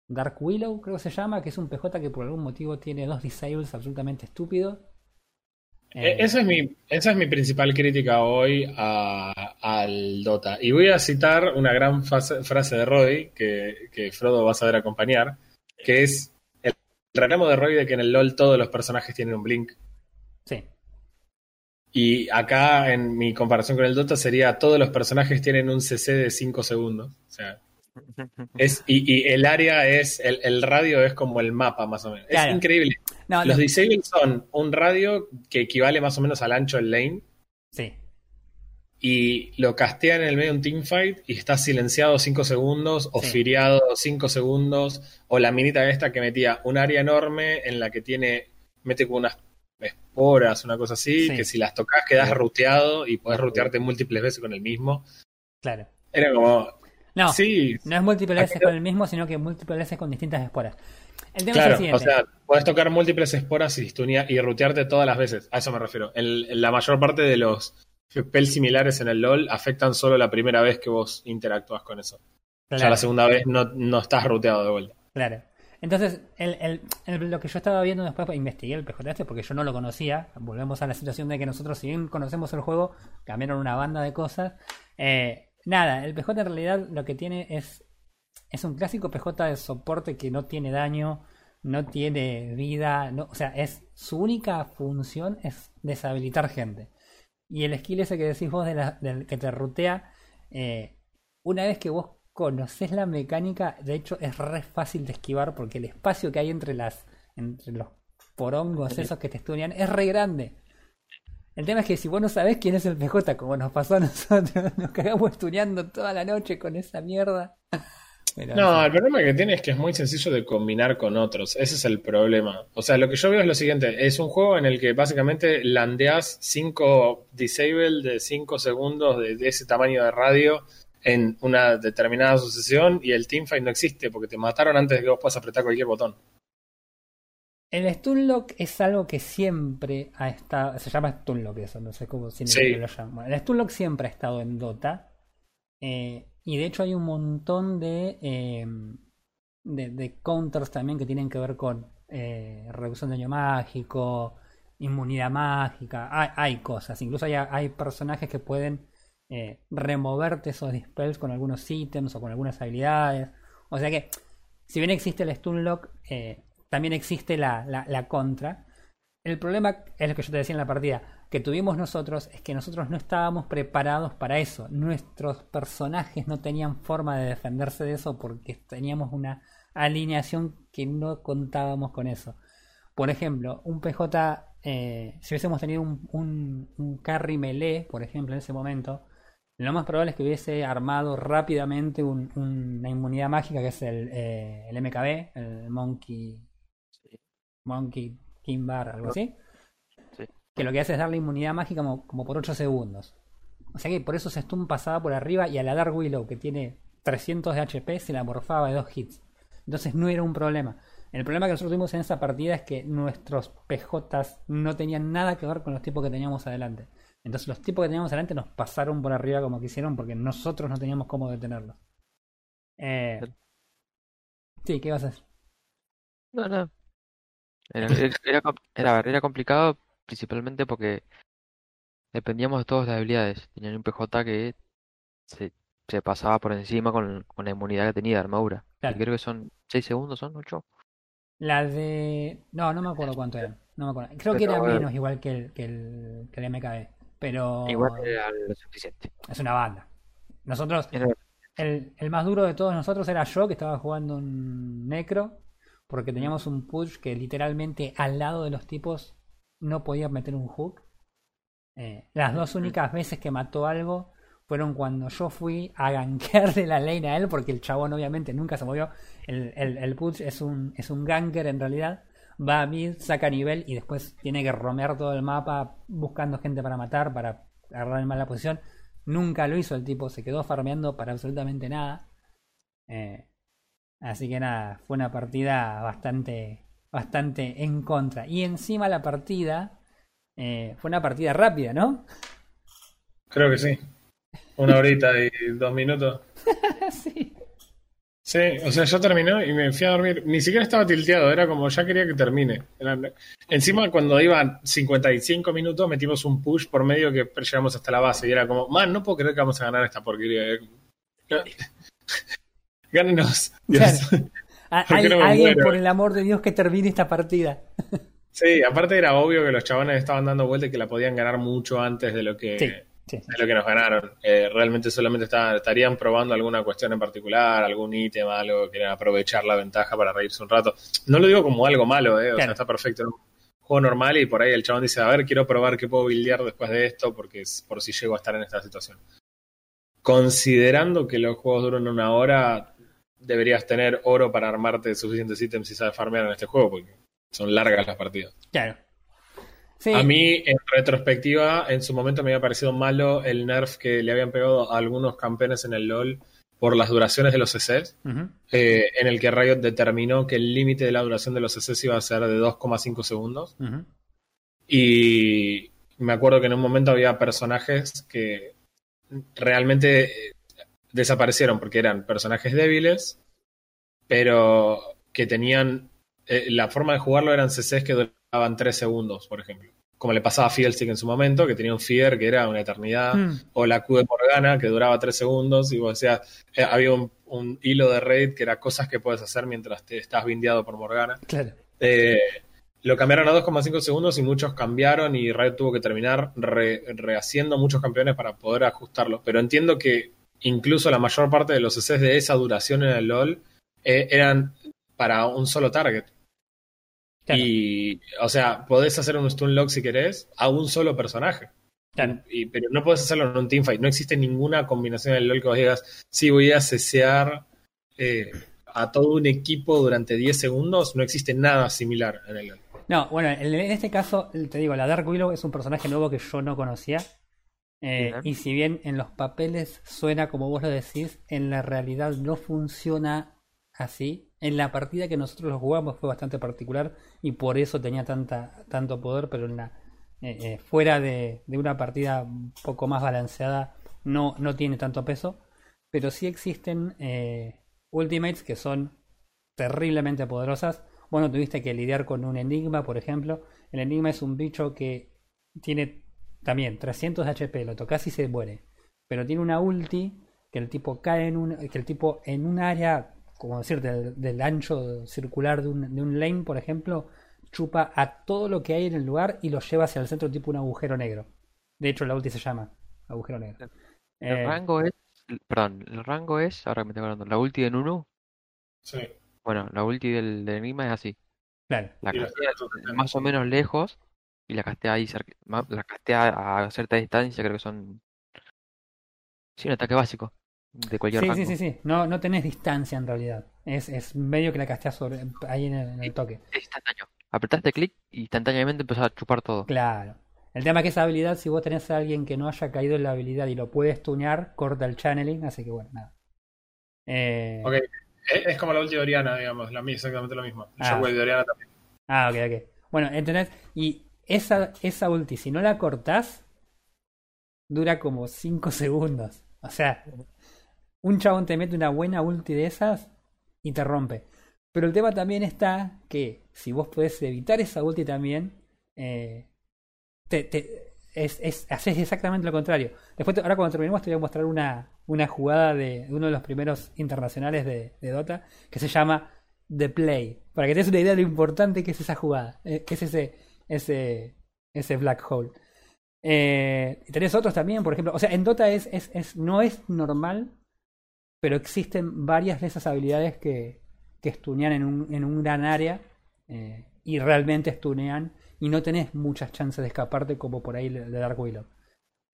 Dark Willow, creo que se llama, que es un PJ que por algún motivo tiene dos disables absolutamente estúpidos eh, esa, es mi, esa es mi principal crítica hoy al Dota. Y voy a citar una gran frase de Roy, que, que, Frodo va a saber acompañar, que es el, reclamo de Roy de que en el LOL todos los personajes tienen un blink. Sí. Y acá, en mi comparación con el Dota, sería todos los personajes tienen un CC de 5 segundos. O sea, es, y, el área es, el, radio es como el mapa más o menos. Es increíble. los disables son un radio que equivale más o menos al ancho del lane. Sí. Y lo castean en el medio de un teamfight y está silenciado 5 segundos, o firiado 5 segundos, o la minita esta que metía un área enorme en la que tiene, mete como unas esporas, una cosa así, que si las tocas quedas ruteado y puedes rutearte múltiples veces con el mismo. Claro. Era como, no, no es múltiples veces con el mismo, sino que múltiples veces con distintas esporas. El tema claro, es o sea, puedes tocar múltiples esporas y, y rutearte todas las veces. A eso me refiero. En, la mayor parte de los spells similares en el LoL afectan solo la primera vez que vos interactúas con eso. Ya la segunda vez no, no estás ruteado de vuelta. Claro. Entonces, el, el, lo que yo estaba viendo después, investigué el PJ este porque yo no lo conocía. Volvemos a la situación de que nosotros, si bien conocemos el juego, cambiaron una banda de cosas. Eh, Nada, el PJ en realidad lo que tiene es. Es un clásico PJ de soporte que no tiene daño, no tiene vida, no, o sea, es su única función es deshabilitar gente. Y el skill ese que decís vos de la, del que te rutea, eh, una vez que vos conoces la mecánica, de hecho es re fácil de esquivar porque el espacio que hay entre las entre los porongos esos que te estudian es re grande. El tema es que si vos no sabés quién es el PJ, como nos pasó a nosotros, nos cagamos estudiando toda la noche con esa mierda. no, el problema que tiene es que es muy sencillo de combinar con otros. Ese es el problema. O sea, lo que yo veo es lo siguiente: es un juego en el que básicamente landeas 5 disable de 5 segundos de, ese tamaño de radio en una determinada sucesión y el teamfight no existe porque te mataron antes de que vos puedas apretar cualquier botón. El Stunlock es algo que siempre ha estado. Se llama Stunlock eso, no sé cómo si lo llaman. el Stunlock siempre ha estado en Dota. Eh, y de hecho hay un montón de, em, de, counters también que tienen que ver con eh, reducción de daño mágico, inmunidad mágica. Hay, cosas. Incluso hay, hay, personajes que pueden eh, removerte esos dispels con algunos ítems o con algunas habilidades. O sea que, si bien existe el Stunlock, eh, también existe la, la, contra. El problema es lo que yo te decía en la partida, que tuvimos nosotros es que nosotros no estábamos preparados para eso. Nuestros personajes no tenían forma de defenderse de eso porque teníamos una alineación que no contábamos con eso. Por ejemplo, un PJ, eh, si hubiésemos tenido un, un, carry melee, por ejemplo, en ese momento, lo más probable es que hubiese armado rápidamente una inmunidad mágica que es el, eh, el MKB, el Monkey Monkey Kimbar, algo así. Que lo que hace es darle inmunidad mágica como, por 8 segundos. O sea que por eso se Stun pasaba por arriba y a la Dark Willow, que tiene 300 de HP, se la morfaba de dos hits. Entonces no era un problema. El problema que nosotros tuvimos en esa partida es que nuestros PJs no tenían nada que ver con los tipos que teníamos adelante. Entonces los tipos que teníamos adelante nos pasaron por arriba como quisieron porque nosotros no teníamos cómo detenerlos. Eh... Sí, ¿qué vas a hacer? No, no. Era, era, era, complicado principalmente porque dependíamos de todas las habilidades. Tenían un PJ que se se pasaba por encima con, con la inmunidad que tenía de armadura. Y Claro. creo que son 6 segundos, ¿son 8? La de. No, no me acuerdo cuánto era. No me acuerdo. Creo que era menos igual que el, que el, que el MKB. Pero Igual era lo suficiente. es una banda. Nosotros, el, el más duro de todos nosotros era yo, que estaba jugando un Necro, porque teníamos un push que literalmente al lado de los tipos no podía meter un hook. Eh, las dos únicas veces que mató algo fueron cuando yo fui a gankearle la lane a él, porque el chabón obviamente nunca se movió. El, el, el push es un, es un ganker en realidad. Va a mid, saca nivel y después tiene que romear todo el mapa buscando gente para matar, para agarrar en mala posición. Nunca lo hizo el tipo, se quedó farmeando para absolutamente nada. Eh, así que nada, fue una partida bastante, bastante en contra. Y encima la partida eh, fue una partida rápida, ¿no? Creo que sí. Una horita y dos minutos. sí. Sí, o sea, yo terminé y me fui a dormir. Ni siquiera estaba tilteado, era como ya quería que termine. Era- Encima, cuando iban 55 minutos, metimos un push por medio que llegamos hasta la base. Y era como, man, no puedo creer que vamos a ganar esta porquería. Gánenos. Dios. A- ¿Por qué al- no me alguien, muero? por el amor de Dios, que termine esta partida. Sí, aparte era obvio que los chabones estaban dando vueltas y que la podían ganar mucho antes de lo que, Sí, sí. de lo que nos ganaron. Eh, realmente solamente estaban, estarían probando alguna cuestión en particular, algún ítem, algo, querían aprovechar la ventaja para reírse un rato. No lo digo como algo malo, eh, o Claro. sea, está perfecto. ¿no? Juego normal y por ahí el chabón dice, a ver, quiero probar qué puedo buildear después de esto porque es por si llego a estar en esta situación. Considerando que los juegos duran una hora, deberías tener oro para armarte suficientes ítems si sabes farmear en este juego, porque son largas las partidas. Claro. Sí, A mí, en retrospectiva, en su momento me había parecido malo el nerf que le habían pegado a algunos campeones en el LoL por las duraciones de los CCs, eh, en el que Riot determinó que el límite de la duración de los CCs iba a ser de 2,5 segundos. Y me acuerdo que en un momento había personajes que realmente eh, desaparecieron porque eran personajes débiles, pero que tenían. Eh, la forma de jugarlo eran CCs que duraban 3 segundos, por ejemplo. Como le pasaba a Fiddlestick en su momento, que tenía un Fear que era una eternidad, Mm, o la Q de Morgana que duraba 3 segundos, y vos decías, eh, había un, un hilo de raid que era cosas que puedes hacer mientras te estás bindeado por Morgana. claro. Eh, lo cambiaron a 2,5 segundos y muchos cambiaron y Riot tuvo que terminar re- rehaciendo muchos campeones para poder ajustarlo. Pero entiendo que incluso la mayor parte de los CCs de esa duración en el LoL eh, eran para un solo target. Claro. Y, o sea, podés hacer un stun lock si querés a un solo personaje. Claro. Y- pero no puedes hacerlo en un teamfight. No existe ninguna combinación en el LoL que vos digas, sí, voy a cesear eh, a todo un equipo durante 10 segundos. No existe nada similar en el LoL. No, bueno, en este caso, te digo, la Dark Willow es un personaje nuevo que yo no conocía. Eh, y si bien en los papeles suena como vos lo decís, en la realidad no funciona así. En la partida que nosotros lo jugamos fue bastante particular y por eso tenía tanta, tanto poder, pero en la, eh, eh, fuera de, una partida un poco más balanceada no, no tiene tanto peso. Pero sí existen eh, ultimates que son terriblemente poderosas. Bueno, tuviste que lidiar con un enigma, por ejemplo. El enigma es un bicho que tiene también 300 de HP, lo tocas y se muere. Pero tiene una ulti que el tipo cae en un, que el tipo en un área, como decirte, del, del ancho circular de un, de un lane, por ejemplo, chupa a todo lo que hay en el lugar y lo lleva hacia el centro tipo un agujero negro. De hecho, la ulti se llama agujero negro. El Eh, rango es, perdón, el rango es, ahora que me estoy acordando, la ulti de Nunu, Sí. bueno, la ulti del, del enigma es así, claro. la castea más o menos lejos y la castea ahí cerca, la castea a cierta distancia, creo que son, sí, un ataque básico de cualquier Sí, rango. sí, sí, sí. No, no tenés distancia en realidad. Es, es medio que la casteas sobre, ahí en el, en el toque. Es instantáneo. Apretaste clic y instantáneamente empezó a chupar todo. Claro. El tema es que esa habilidad, si vos tenés a alguien que no haya caído en la habilidad y lo puedes tunear, corta el channeling, así que bueno, nada. Eh, Ok. Es, como la ulti de Oriana, digamos, la, exactamente lo mismo. El Ah. de Oriana también. Ah, ok, ok. Bueno, ¿entendés? Y esa, esa ulti, si no la cortás, dura como 5 segundos. O sea, un chabón te mete una buena ulti de esas y te rompe. Pero el tema también está que si vos podés evitar esa ulti también, eh, te, es, es- haces exactamente lo contrario. Después, ahora cuando terminemos, te voy a mostrar una, una jugada de, uno de los primeros internacionales de, Dota que se llama The Play. Para que te des una idea de lo importante que es esa jugada, eh, que es ese, ese, ese black hole. Eh, tenés otros también, por ejemplo. O sea, en Dota es, es, es, no es normal, pero existen varias de esas habilidades que, que estunean en un, en un gran área eh, y realmente estunean y no tenés muchas chances de escaparte como por ahí de Dark Willow.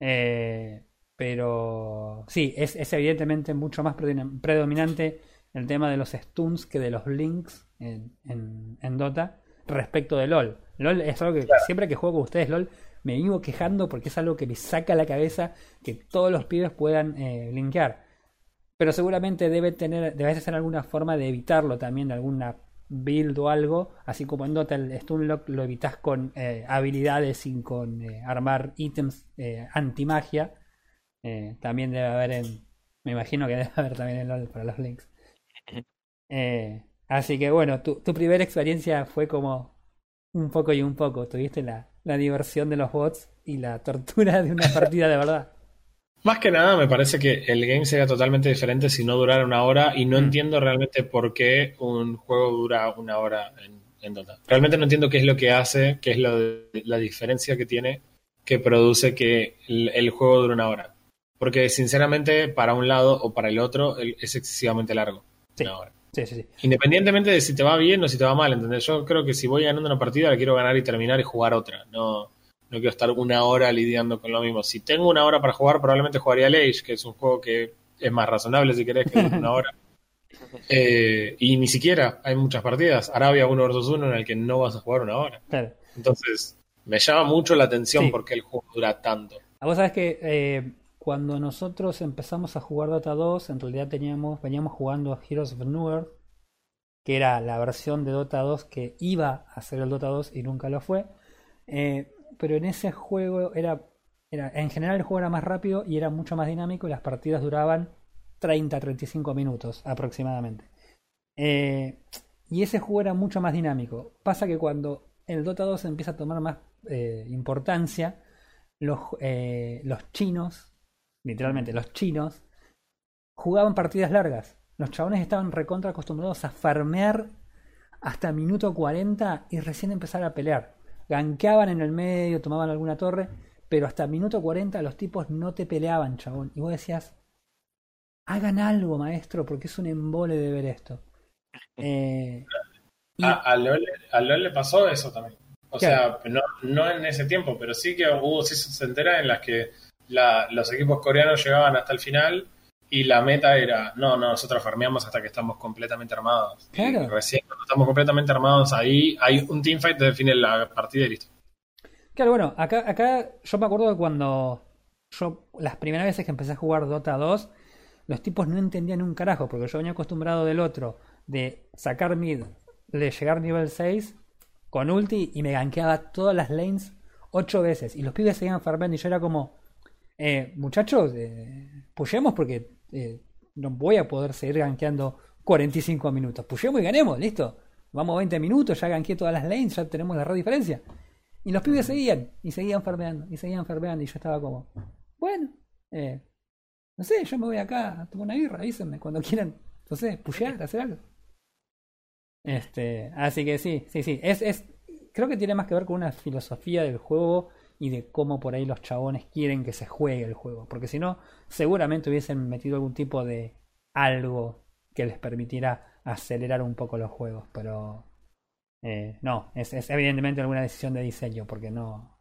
Eh, pero sí, es, es, evidentemente mucho más predominante el tema de los stuns que de los links en, en, Dota respecto de LOL. LOL es algo que siempre que juego con ustedes LOL me vivo quejando porque es algo que me saca la cabeza que todos los pibes puedan eh, linkear. Pero seguramente debe tener, debe ser alguna forma de evitarlo también, de alguna build o algo, así como en Dota el Stunlock lo evitas con eh, habilidades y con eh, armar ítems eh, anti-magia. Eh, también debe haber en. Me imagino que debe haber también en LOL para los links. así que bueno, tu, tu, primera experiencia fue como un poco y un poco. Tuviste la, la diversión de los bots y la tortura de una partida de verdad. Más que nada, me parece que el game sería totalmente diferente si no durara una hora y no mm. entiendo realmente por qué un juego dura una hora en, Dota. Realmente no entiendo qué es lo que hace, qué es lo la diferencia que tiene que produce que el, juego dure una hora. Porque sinceramente, para un lado o para el otro, es excesivamente largo. Una hora. Sí, sí, sí. Independientemente de si te va bien o si te va mal, ¿entendés? Yo creo que si voy ganando una partida, la quiero ganar y terminar y jugar otra. No, no quiero estar una hora lidiando con lo mismo. Si tengo una hora para jugar, probablemente jugaría Age, que es un juego que es más razonable si querés que una hora. Eh, y ni siquiera hay muchas partidas. Arabia 1 vs 1 en el que no vas a jugar una hora. Entonces, me llama mucho la atención porque el juego dura tanto. A vos sabés que eh, cuando nosotros empezamos a jugar Dota 2, en realidad teníamos, veníamos jugando Heroes of Newer, que era la versión de Dota 2 que iba a ser el Dota 2 y nunca lo fue. Eh, pero en ese juego era, era, en general el juego era más rápido y era mucho más dinámico y las partidas duraban 30-35 minutos aproximadamente. Eh, y ese juego era mucho más dinámico. Pasa que cuando el Dota 2 empieza a tomar más eh, importancia, los, eh, los chinos, literalmente los chinos, jugaban partidas largas. Los chabones estaban recontra acostumbrados a farmear hasta minuto 40 y recién empezar a pelear ganqueaban en el medio, tomaban alguna torre, pero hasta minuto 40 los tipos no te peleaban, chabón. Y vos decías, hagan algo, maestro, porque es un embole de ver esto. Eh, a, LOL, le pasó eso también. O sea, no, no, en ese tiempo, pero sí que hubo seasons enteras en las que los equipos coreanos llegaban hasta el final y la meta era, no, no, nosotros farmeamos hasta que estamos completamente armados. Claro. recién cuando estamos completamente armados ahí, hay un teamfight que define la partida y listo. Claro, bueno, acá, acá yo me acuerdo de cuando yo, las primeras veces que empecé a jugar Dota 2, los tipos no entendían un carajo, porque yo venía acostumbrado del otro, de sacar mid, de llegar nivel 6 con ulti y me gankeaba todas las lanes ocho veces. Y los pibes seguían farmeando y yo era como, eh, muchachos, eh, porque eh, no voy a poder seguir gankeando 45 minutos. Pushemos y ganemos, listo. Vamos 20 minutos, ya ganqueé todas las lanes, ya tenemos la red diferencia. Y los pibes seguían, y seguían farmeando, y seguían farmeando, y yo estaba como, bueno, eh, no sé, yo me voy acá a tomar una birra, avísenme cuando quieran, no sé, pushear, hacer algo. Este, así que sí, sí, sí. Es, es, creo que tiene más que ver con una filosofía del juego y de cómo por ahí los chabones quieren que se juegue el juego. Porque si no, seguramente hubiesen metido algún tipo de algo que les permitiera acelerar un poco los juegos. Pero eh, no, es, evidentemente alguna decisión de diseño, porque no.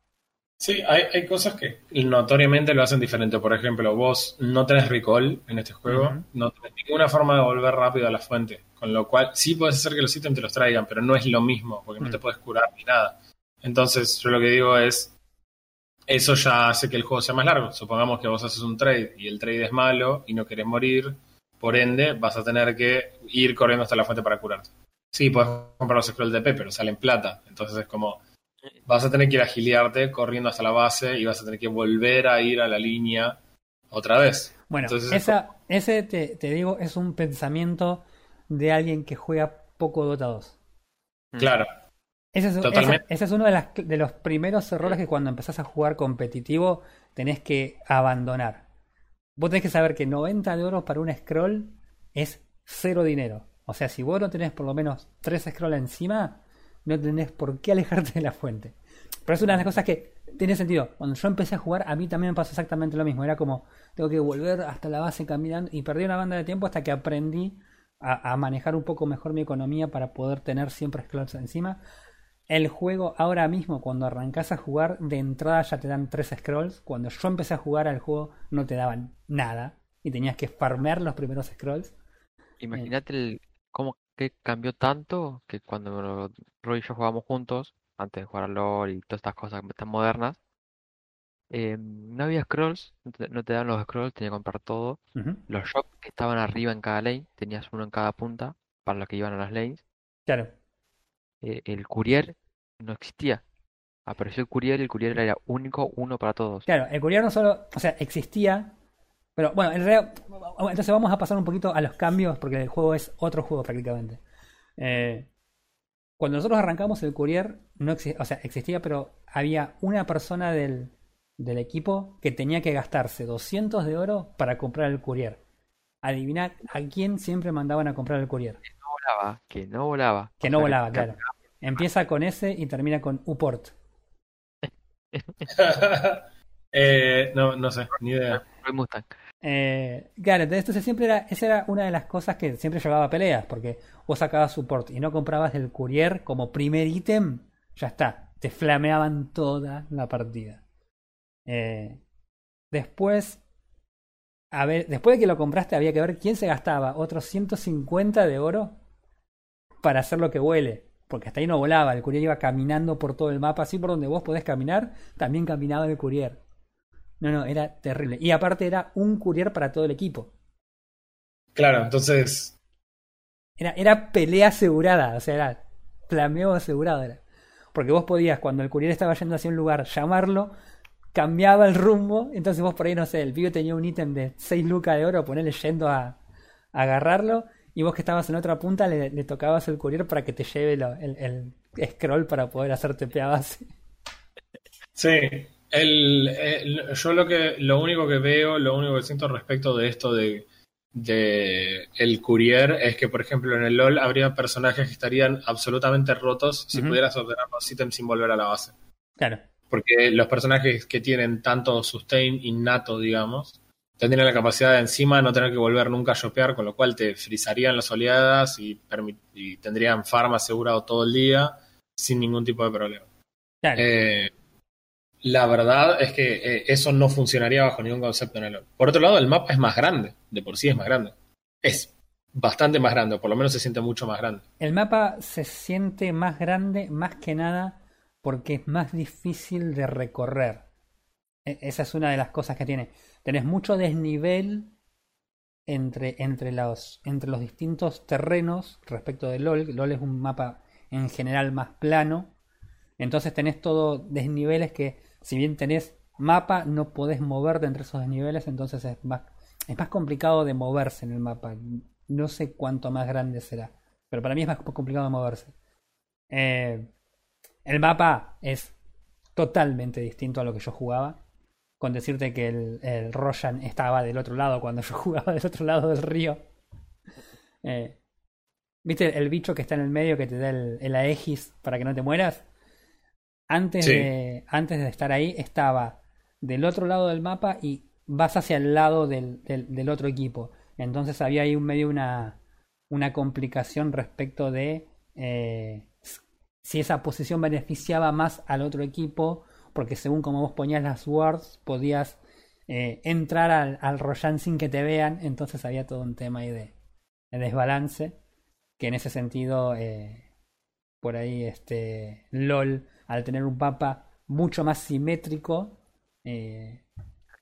Sí, hay, hay, cosas que notoriamente lo hacen diferente. Por ejemplo, vos no tenés recall en este juego, no tenés ninguna forma de volver rápido a la fuente. Con lo cual, sí puedes hacer que los ítems te los traigan, pero no es lo mismo, porque no te puedes curar ni nada. Entonces, yo lo que digo es, eso ya hace que el juego sea más largo. Supongamos que vos haces un trade y el trade es malo y no querés morir, por ende vas a tener que ir corriendo hasta la fuente para curarte. Sí, puedes comprar los scrolls de P, pero salen plata. Entonces es como, vas a tener que ir a giliarte corriendo hasta la base y vas a tener que volver a ir a la línea otra vez. Bueno, esa, ese te, te, digo es un pensamiento de alguien que juega poco Dota 2. Claro. Ese es, uno de, los primeros errores que cuando empezás a jugar competitivo tenés que abandonar. vos tenés que saber que 90 de oro para un scroll es cero dinero. O sea, si vos no tenés por lo menos 3 scrolls encima, no tenés por qué alejarte de la fuente. Pero es una de las cosas que tiene sentido. Cuando yo empecé a jugar, a mí también me pasó exactamente lo mismo. Era como, tengo que volver hasta la base caminando y perdí una banda de tiempo hasta que aprendí a, manejar un poco mejor mi economía para poder tener siempre scrolls encima. El juego ahora mismo, cuando arrancas a jugar, de entrada ya te dan 3 scrolls. Cuando yo empecé a jugar al juego, no te daban nada. Y tenías que farmear los primeros scrolls. Imagínate el, cómo que cambió tanto que cuando Roy y yo jugábamos juntos, antes de jugar al LOL y todas estas cosas tan modernas, eh, no había scrolls, no te, daban los scrolls, tenías que comprar todo. Los shops que estaban arriba en cada lane, tenías uno en cada punta para los que iban a las lanes. Claro. Eh, el courier no existía. Apareció el courier y el courier era único, uno para todos. Claro, el courier no solo, o sea, existía, pero bueno, en realidad, entonces vamos a pasar un poquito a los cambios porque el juego es otro juego prácticamente. Eh, cuando nosotros arrancamos el courier, no o sea, existía, pero había una persona del, del equipo que tenía que gastarse 200 de oro para comprar el courier. Adivinar a quién siempre mandaban a comprar el courier. Que no volaba, que no volaba. Que claro. Empieza con S y termina con Uport. eh, no, no sé, ni idea. Eh, claro, entonces siempre era, esa era una de las cosas que siempre llevaba peleas, porque vos sacabas support y no comprabas el courier como primer ítem, ya está, te flameaban toda la partida. Eh, después, a ver, después de que lo compraste había que ver quién se gastaba otros 150 de oro para hacer lo que huele. Porque hasta ahí no volaba, el courier iba caminando por todo el mapa, así por donde vos podés caminar, también caminaba el courier. No, no, era terrible. Y aparte era un courier para todo el equipo. Claro, entonces. Era, era pelea asegurada, o sea, era flameo asegurado. Era. Porque vos podías, cuando el courier estaba yendo hacia un lugar, llamarlo, cambiaba el rumbo, entonces vos por ahí, no sé, el pibe tenía un ítem de 6 lucas de oro, ponerle yendo a, agarrarlo, y vos que estabas en otra punta le, tocabas el courier para que te lleve el, scroll para poder hacerte base. Sí, el, yo lo que lo único que veo, lo único que siento respecto de esto de, de el courier es que, por ejemplo, en el LOL habría personajes que estarían absolutamente rotos si pudieras ordenar los ítems sin volver a la base. Claro. Porque los personajes que tienen tanto sustain innato, digamos, tendrían la capacidad de encima no tener que volver nunca a shopear, con lo cual te frizarían las oleadas y, tendrían farm asegurado todo el día sin ningún tipo de problema. Eh, la verdad es que eh, eso no funcionaría bajo ningún concepto en el LoL. Por otro lado, el mapa es más grande, de por sí es más grande. Es bastante más grande, o por lo menos se siente mucho más grande. El mapa se siente más grande más que nada porque es más difícil de recorrer. E, esa es una de las cosas que tiene. Tenés mucho desnivel entre, entre, los, entre los distintos terrenos respecto de LOL. LOL es un mapa en general más plano. Entonces tenés todo desniveles que, si bien tenés mapa, no podés moverte entre esos desniveles. Entonces es más, es más complicado de moverse en el mapa. No sé cuánto más grande será. Pero para mí es más complicado de moverse. Eh, el mapa es totalmente distinto a lo que yo jugaba. Con decirte que el, el Roshan estaba del otro lado cuando yo jugaba del otro lado del río. Eh, ¿Viste el bicho que está en el medio que te da el, el Aegis para que no te mueras? Antes, de, antes de estar ahí estaba del otro lado del mapa y vas hacia el lado del, del, otro equipo. Entonces había ahí un medio una, una complicación respecto de eh, si esa posición beneficiaba más al otro equipo, porque según como vos ponías las wards, podías eh, entrar al, al sin que te vean, entonces había todo un tema ahí de, desbalance, que en ese sentido, eh, por ahí, este, LOL, al tener un mapa mucho más simétrico, eh,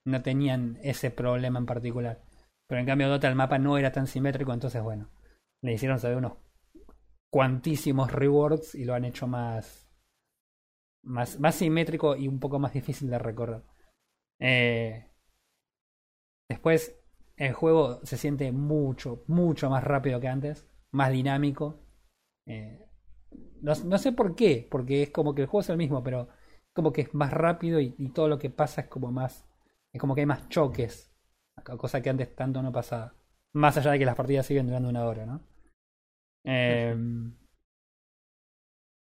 no tenían ese problema en particular. Pero en cambio Dota el mapa no era tan simétrico, entonces bueno, le hicieron saber unos cuantísimos rewards y lo han hecho más, más, más simétrico y un poco más difícil de recorrer. Eh, después, el juego se siente mucho, mucho más rápido que antes, más dinámico. Eh, no, no, sé por qué, porque es como que el juego es el mismo, pero como que es más rápido y, todo lo que pasa es como más, es como que hay más choques. Cosa que antes tanto no pasaba. Más allá de que las partidas siguen durando una hora, ¿no? Eh,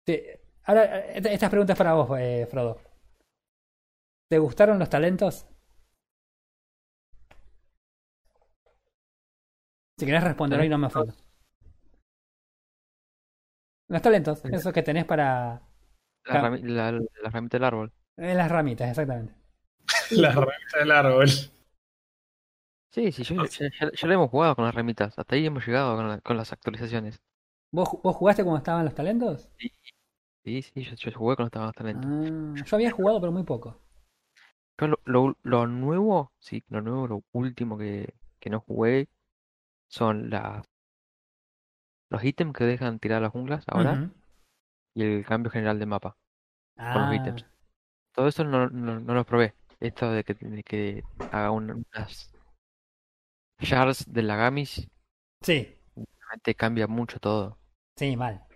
sí. Ahora, estas preguntas para vos, eh, Frodo. ¿Te gustaron los talentos? Si querés responder hoy, no me falta. Los talentos, esos que tenés para. La, rami la, la ramita del árbol. Eh, las ramitas, exactamente. las ramitas del árbol. Sí, sí, yo, ya, ya, lo hemos jugado con las ramitas. Hasta ahí hemos llegado con, la, con las actualizaciones. ¿Vos, ¿Vos jugaste cuando estaban los talentos? Sí, sí, sí yo, yo, jugué cuando estaban los talentos. Ah, yo había jugado, pero muy poco. Yo lo, lo, lo, nuevo, sí, lo nuevo, lo último que, que no jugué son las los ítems que dejan tirar las junglas ahora uh -huh. y el cambio general de mapa ah. con los ítems. Todo eso no, no, no lo probé. Esto de que, de que haga un, unas shards de la Gamis. Sí. Te cambia mucho todo. Sí, mal.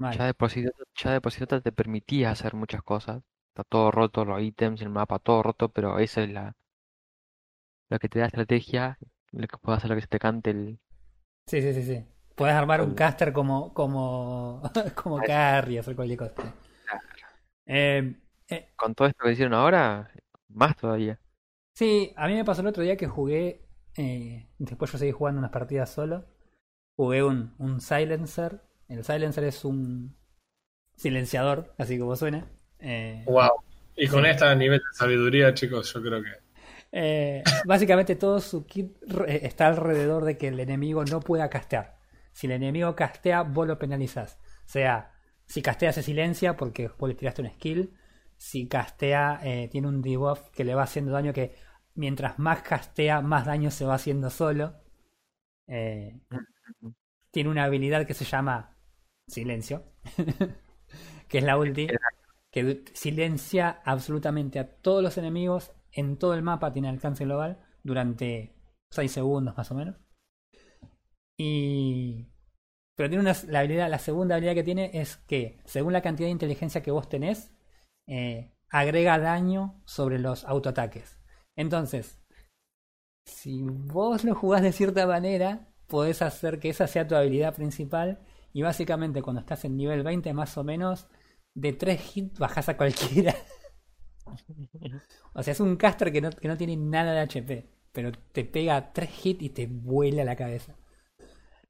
Mal. Ya de por sí, ya te permitía hacer muchas cosas. Está todo roto, los ítems, el mapa, todo roto, pero esa es la lo que te da estrategia, lo que puedes hacer lo que se te cante el. Sí, sí, sí, sí. Puedes armar un caster como como como carry, hacer cualquier cosa. Claro. Eh, eh, Con todo esto que hicieron ahora, más todavía. Sí, a mí me pasó el otro día que jugué, eh, después yo seguí jugando unas partidas solo, jugué un, un silencer, el silencer es un silenciador, así como suena. Eh, wow. Y con sí. este nivel de sabiduría, chicos, yo creo que... Eh, básicamente todo su kit está alrededor de que el enemigo no pueda castear. Si el enemigo castea, vos lo penalizás. O sea, si castea se silencia porque vos le tiraste un skill. Si castea, eh, tiene un debuff que le va haciendo daño que mientras más castea, más daño se va haciendo solo. Eh, tiene una habilidad que se llama silencio, que es la ulti, que silencia absolutamente a todos los enemigos en todo el mapa, tiene alcance global durante 6 segundos más o menos. Y pero tiene una la habilidad, la segunda habilidad que tiene es que según la cantidad de inteligencia que vos tenés, eh, agrega daño sobre los autoataques. Entonces, si vos lo jugás de cierta manera, podés hacer que esa sea tu habilidad principal. Y básicamente cuando estás en nivel 20 más o menos, de 3 hits bajás a cualquiera. o sea, es un caster que no, que no tiene nada de HP. Pero te pega 3 hits y te vuela la cabeza.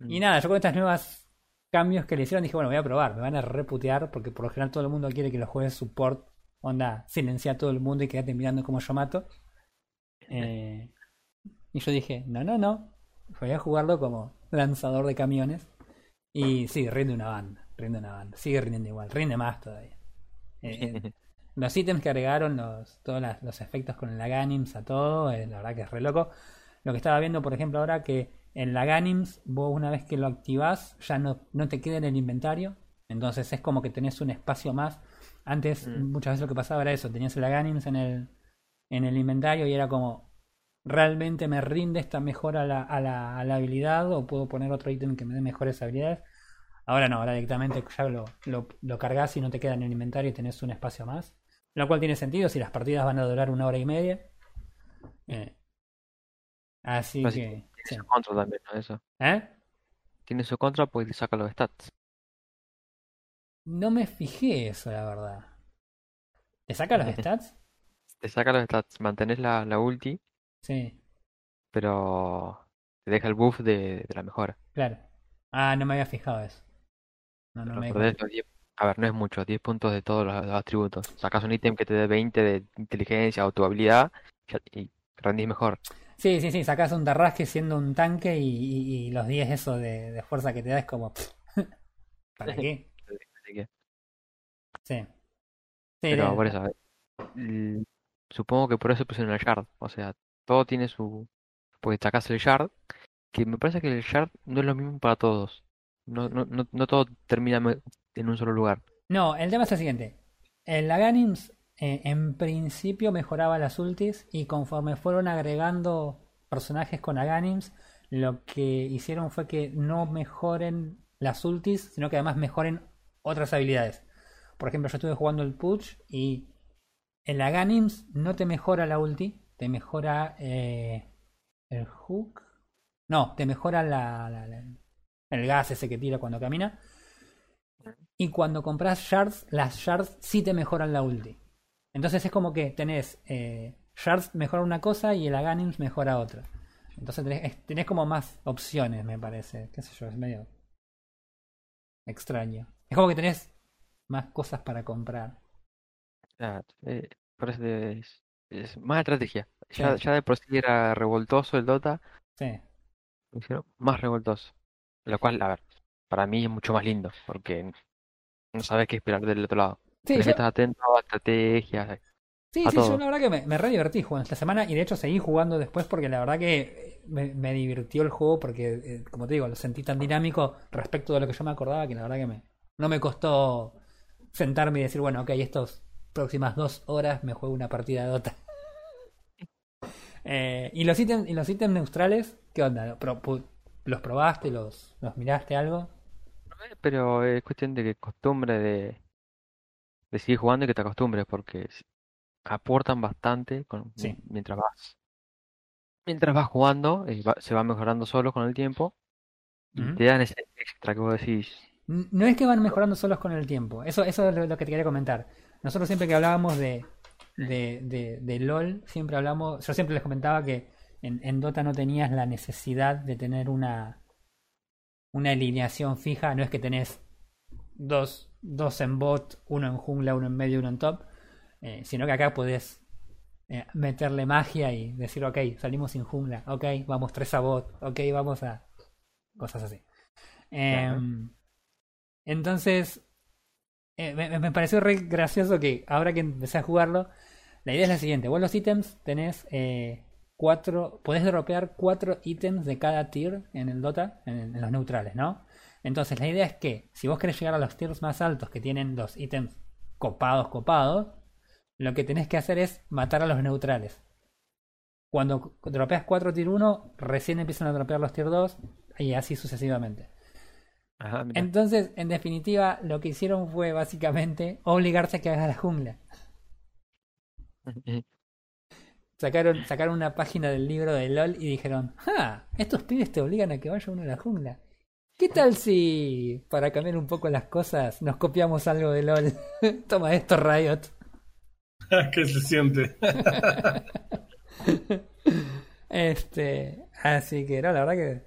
Y nada, yo con estas nuevas cambios que le hicieron dije, bueno, voy a probar, me van a reputear porque por lo general todo el mundo quiere que los juegues support, onda, silencia a todo el mundo y quedate mirando como yo mato. Eh, y yo dije, no, no, no, voy a jugarlo como lanzador de camiones. Y sí, rinde una banda, rinde una banda, sigue rindiendo igual, rinde más todavía. Eh, los ítems que agregaron, los, todos las, los efectos con la Ganims a todo, eh, la verdad que es re loco. Lo que estaba viendo, por ejemplo, ahora que en la Ganims, vos una vez que lo activás, ya no, no te queda en el inventario. Entonces es como que tenés un espacio más. Antes, mm. muchas veces lo que pasaba era eso: tenías la Ganims en el, en el inventario y era como, ¿realmente me rinde esta mejora a la, a la, a la habilidad? ¿O puedo poner otro ítem que me dé mejores habilidades? Ahora no, ahora directamente ya lo, lo, lo cargas y no te queda en el inventario y tenés un espacio más. Lo cual tiene sentido si las partidas van a durar una hora y media. Eh, así que. Tiene sí. su contra también, ¿no? Eso. ¿Eh? Tiene su contra porque te saca los stats. No me fijé eso, la verdad. ¿Te saca los stats? Te saca los stats, mantenés la, la ulti. Sí. Pero te deja el buff de, de la mejora. Claro. Ah, no me había fijado eso. No, no me los 10, A ver, no es mucho, 10 puntos de todos los, los, atributos. Sacas un ítem que te dé 20 de inteligencia o tu habilidad y rendís mejor. Sí, sí, sí, sacas un Tarrasque siendo un tanque y, y, y los 10 eso de, de, fuerza que te da es como... ¿Para qué? Sí. sí Pero por eso, supongo que por eso pusieron el shard. O sea, todo tiene su... Pues sacas el shard, que me parece que el shard no es lo mismo para todos. No, no, no, todo termina en un solo lugar. No, el tema es el siguiente. En la Ganims eh, en principio mejoraba las ultis y conforme fueron agregando personajes con Aganims, lo que hicieron fue que no mejoren las ultis, sino que además mejoren otras habilidades. Por ejemplo, yo estuve jugando el Push y el Aganims no te mejora la ulti, te mejora eh, el hook. No, te mejora la, el gas ese que tira cuando camina. Y cuando compras shards, las shards sí te mejoran la ulti. Entonces es como que tenés eh, shards mejora una cosa y el Aghanim mejora otra. Entonces tenés, tenés como más opciones, me parece. Qué sé yo, es medio extraño. Es como que tenés más cosas para comprar. Claro, eh, es más estrategia. Ya, Sí. ya de por sí era revoltoso el Dota, Sí. más revoltoso. Lo cual, a ver, para mí es mucho más lindo, porque no sabes qué esperar del otro lado. Sí, yo, estar atento a estrategias. sí, a sí, yo todo. la verdad que me, me re divertí jugando esta semana y de hecho seguí jugando después porque la verdad que me, me divirtió el juego porque, eh, como te digo, lo sentí tan dinámico respecto de lo que yo me acordaba que la verdad que me, no me costó sentarme y decir, bueno, ok, estas próximas dos horas me juego una partida de Dota. Eh, y los ítems, y los ítems neutrales, ¿qué onda? ¿Los probaste? ¿Los, los miraste algo? Pero es cuestión de que costumbre de, de seguir jugando y que te acostumbres, porque aportan bastante con, Sí. mientras vas. Mientras vas jugando, eh, va- se va mejorando solo con el tiempo te dan ese extra que vos decís. No es que van mejorando solos con el tiempo. Eso, eso es lo que te quería comentar. Nosotros siempre que hablábamos de, de, de, de LOL, siempre hablamos. Yo siempre les comentaba que en, en Dota no tenías la necesidad de tener una, una alineación fija. No es que tenés dos, dos en bot, uno en jungla, uno en medio, uno en top. eh, sino que acá podés eh, meterle magia y decir, ok, salimos sin jungla. Ok, vamos tres a bot. Ok, vamos a. Cosas así. Em, entonces, eh, me, pareció re gracioso que ahora que empecé a jugarlo, la idea es la siguiente. Vos los ítems tenés eh, cuatro, podés dropear cuatro ítems de cada tier en el Dota, en, en los neutrales, ¿no? Entonces la idea es que si vos querés llegar a los tiers más altos que tienen los ítems copados, copados, lo que tenés que hacer es matar a los neutrales. Cuando dropeas 4 tier 1, recién empiezan a dropear los tier 2 y así sucesivamente. Ajá. Entonces, en definitiva, lo que hicieron fue básicamente obligarse a que hagas la jungla. Sacaron, sacaron una página del libro de LOL y dijeron, ¡ah! Estos pibes te obligan a que vaya uno a la jungla. ¿Qué tal si, para cambiar un poco las cosas, nos copiamos algo de LOL? Toma esto, Riot. ¿Qué se siente? Este, así que no, la verdad que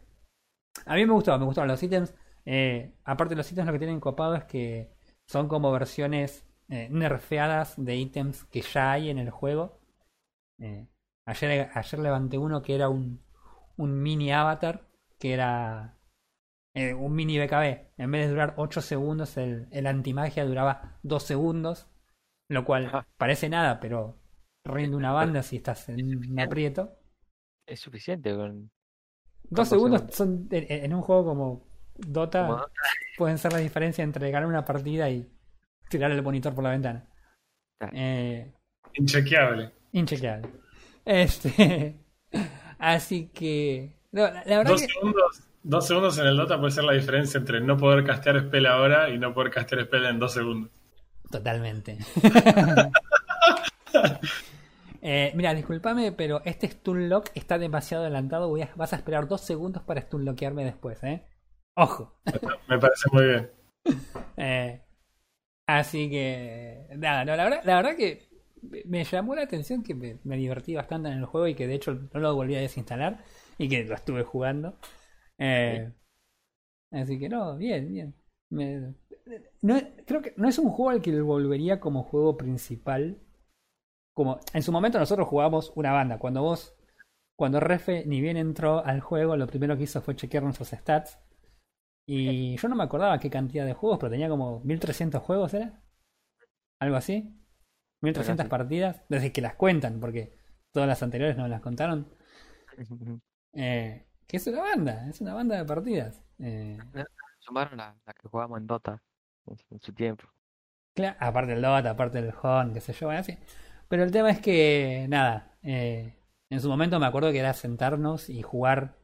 a mí me gustó, me gustaron los ítems. Eh, aparte de los ítems, lo que tienen copado es que son como versiones eh, nerfeadas de ítems que ya hay en el juego. Eh, ayer, ayer levanté uno que era un, un mini avatar, que era eh, un mini BKB. En vez de durar 8 segundos, el, el antimagia duraba 2 segundos, lo cual Ajá. parece nada, pero rinde una banda si estás en un aprieto. Es suficiente con Dos ¿Cuántos segundos segundos? son en, en un juego como Dota pueden ser la diferencia entre ganar una partida y tirar el monitor por la ventana. Eh, Inchequeable. inchequeable. Este, así que no, la, la verdad Dos que segundos, dos segundos en el Dota puede ser la diferencia entre no poder castear spell ahora y no poder castear spell en dos segundos. totalmente. Eh, mira, discúlpame, pero este stun lock está demasiado adelantado. Voy a- vas a esperar dos segundos para stun lockearme después, ¿eh? Ojo. Me parece muy bien. Eh, así que, nada, no, la, verdad, la verdad que me llamó la atención que me, me divertí bastante en el juego y que de hecho no lo volví a desinstalar y que lo estuve jugando. Eh, así que no, bien, bien. Me- no, creo que no es un juego al que volvería como juego principal. Como en su momento nosotros jugábamos una banda. Cuando vos, cuando Refe ni bien entró al juego, lo primero que hizo fue chequear nuestros stats. Y yo no me acordaba qué cantidad de juegos, pero tenía como 1300 juegos, ¿era? Algo así. 1300 así. partidas, desde que las cuentan, porque todas las anteriores no las contaron. Eh, que es una banda, es una banda de partidas. Eh, Sumaron la, la que jugábamos en Dota en, su- tiempo. Cla- aparte del Dota, aparte del Hon, qué sé yo, así. Pero el tema es que, nada, eh, en su momento me acuerdo que era sentarnos y jugar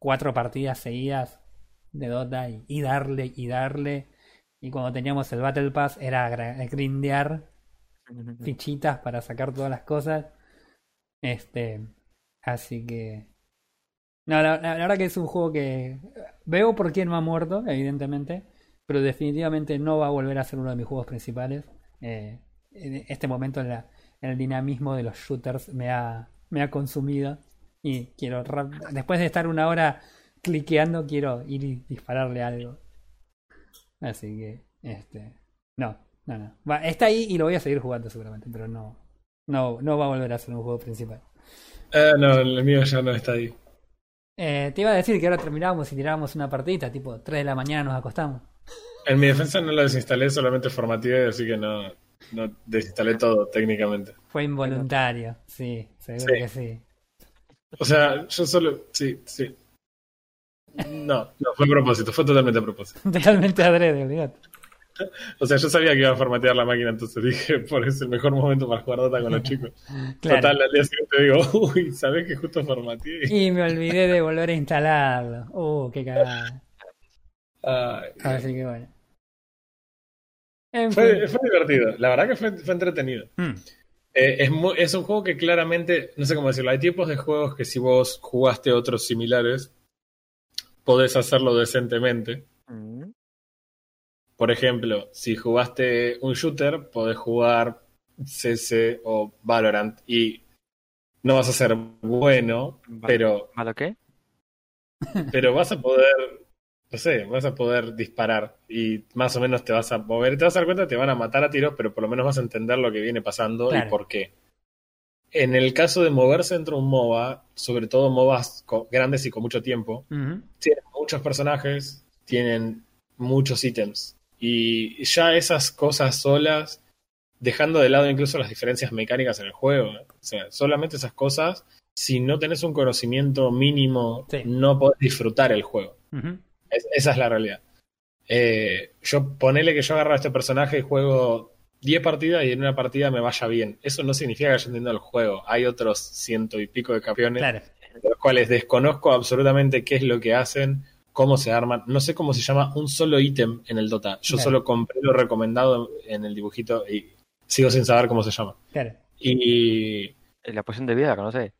cuatro partidas seguidas de Dota y, y darle y darle. Y cuando teníamos el Battle Pass era grindear fichitas para sacar todas las cosas. Este, así que... No, la, la verdad que es un juego que veo por quién no ha muerto, evidentemente, pero definitivamente no va a volver a ser uno de mis juegos principales. Eh, en este momento en, la- en el dinamismo de los shooters me ha, me ha consumido y quiero, después de estar una hora cliqueando, quiero ir y dispararle algo. Así que, este, no, no, no. Va, está ahí y lo voy a seguir jugando seguramente, pero no, no, no va a volver a ser un juego principal. Eh, no, el mío ya no está ahí. Eh, te iba a decir que ahora terminábamos y tirábamos una partidita, tipo 3 de la mañana nos acostamos. En mi defensa no lo desinstalé, solamente formateé, así que no, no desinstalé todo técnicamente. Fue involuntario, sí, seguro Sí. que sí. O sea, yo solo. Sí, sí. No, no, fue a propósito, fue totalmente a propósito. Totalmente adrede, olvídate. O sea, yo sabía que iba a formatear la máquina, entonces dije, por eso es el mejor momento para jugar Dota con los chicos. Claro. Total, al día siguiente digo, uy, ¿sabés que justo formateé? Y me olvidé de volver a instalarlo. Uh, qué cagada. Ay, Así que bueno. En fue, fin. fue divertido, la verdad que fue, fue entretenido. Hmm, Eh, es, es un juego que claramente, no sé cómo decirlo, hay tipos de juegos que si vos jugaste otros similares, podés hacerlo decentemente. Mm, Por ejemplo, si jugaste un shooter, podés jugar CC o Valorant y no vas a ser bueno, pero, ¿Malo qué? pero vas a poder, no sé, vas a poder disparar y más o menos te vas a mover. Te vas a dar cuenta te van a matar a tiros, pero por lo menos vas a entender lo que viene pasando Claro. y por qué. En el caso de moverse dentro de un MOBA, sobre todo MOBAs grandes y con mucho tiempo, tienen muchos personajes, tienen muchos ítems. Y ya esas cosas solas, dejando de lado incluso las diferencias mecánicas en el juego, ¿eh? o sea, solamente esas cosas, si no tenés un conocimiento mínimo, Sí. no podés disfrutar el juego. Es- esa es la realidad. Eh, yo ponele que yo agarro a este personaje y juego 10 partidas y en una partida me vaya bien. Eso no significa que yo entienda el juego. Hay otros ciento y pico de campeones Claro. de los cuales desconozco absolutamente qué es lo que hacen, cómo se arman. No sé cómo se llama un solo ítem en el Dota. Yo Claro. solo compré lo recomendado en el dibujito y sigo sin saber cómo se llama. Claro. Y Eh, La poción de vida, sé.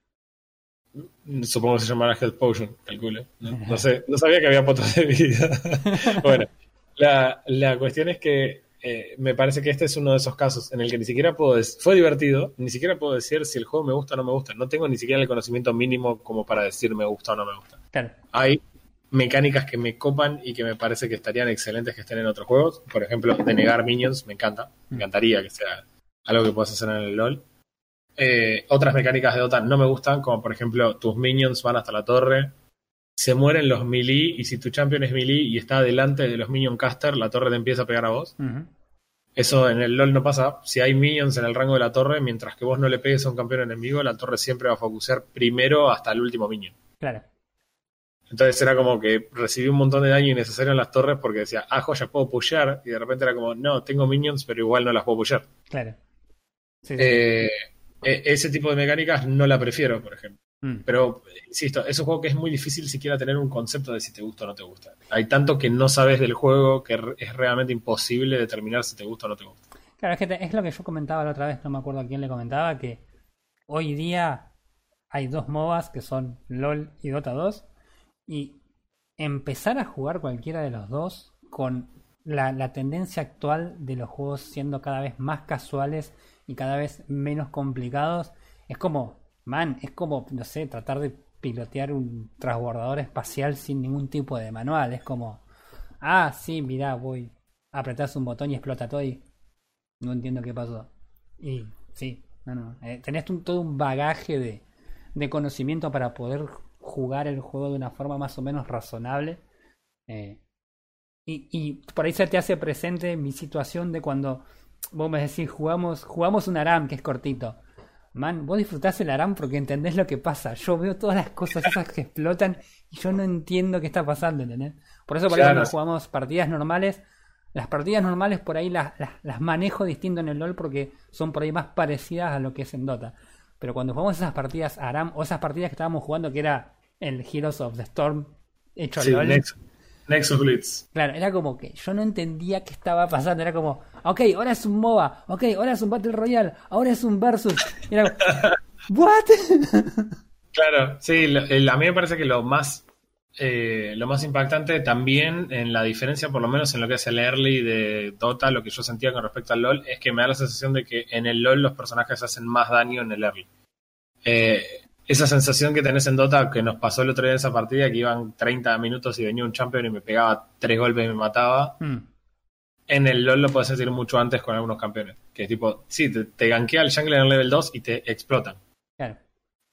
supongo que se llamará Health Potion, calculo. No, No sé, no sabía que había potos de vida. bueno, la, la cuestión es que eh, me parece que este es uno de esos casos en el que ni siquiera puedo decir, fue divertido, ni siquiera puedo decir si el juego me gusta o no me gusta. No tengo ni siquiera el conocimiento mínimo como para decir me gusta o no me gusta. Claro. hay mecánicas que me copan y que me parece que estarían excelentes que estén en otros juegos. Por ejemplo, denegar minions, me encanta. Me encantaría que sea algo que puedas hacer en el LOL. Eh, otras mecánicas de Dota no me gustan, como por ejemplo, tus minions van hasta la torre, se mueren los melee y si tu champion es melee y está delante de los minion caster, la torre te empieza a pegar a vos. Eso en el LOL no pasa. Si hay minions en el rango de la torre, mientras que vos no le pegues a un campeón enemigo, la torre siempre va a focusear primero hasta el último minion. Claro. Entonces era como que recibí un montón de daño innecesario en las torres porque decía, ah, joya, puedo pushear. Y de repente era como, no, tengo minions, pero igual no las puedo pushear. Claro. Sí, sí. Eh, e- ese tipo de mecánicas no la prefiero, por ejemplo. Mm. Pero, insisto, es un juego que es muy difícil siquiera tener un concepto de si te gusta o no te gusta. Hay tanto que no sabes del juego que es realmente imposible determinar si te gusta o no te gusta. Claro, es que te- es lo que yo comentaba la otra vez, no me acuerdo a quién le comentaba, que hoy día hay dos MOBAs que son LOL y Dota 2, y empezar a jugar cualquiera de los dos con la, la tendencia actual de los juegos siendo cada vez más casuales y cada vez menos complicados, es como, man, es como, no sé, tratar de pilotear un transbordador espacial sin ningún tipo de manual, es como, ah, sí, mirá, voy, apretás un botón y explota todo y no entiendo qué pasó. Y sí, no, no. eh, tenés todo un bagaje de, de conocimiento para poder jugar el juego de una forma más o menos razonable. Eh, y, y por ahí se te hace presente mi situación de cuando vos me decís, jugamos, jugamos un ARAM que es cortito. Man, vos disfrutás el ARAM porque entendés lo que pasa. Yo veo todas las cosas esas que explotan y yo no entiendo qué está pasando, ¿entendés? Por eso por ahí cuando jugamos partidas normales, las partidas normales por ahí las, las, las manejo distinto en el LOL porque son por ahí más parecidas a lo que es en Dota. Pero cuando jugamos esas partidas ARAM o esas partidas que estábamos jugando que era el Heroes of the Storm hecho Sí, LOL. Nexus Blitz. Claro, era como que yo no entendía qué estaba pasando. Era como, ok, ahora es un MOBA, ok, ahora es un Battle Royale, ahora es un Versus. Era, ¿What? Claro, sí, lo- el- a mí me parece que lo más, eh, lo más impactante también en la diferencia, por lo menos en lo que es el early de Dota, lo que yo sentía con respecto al LoL, es que me da la sensación de que en el LoL los personajes hacen más daño en el early. Eh, esa sensación que tenés en Dota, que nos pasó el otro día en esa partida, que iban 30 minutos y venía un champion y me pegaba tres golpes y me mataba, Hmm, en el LoL lo puedes sentir mucho antes con algunos campeones. Que tipo, sí, te, te gankea el jungle en el level 2 y te explotan. claro.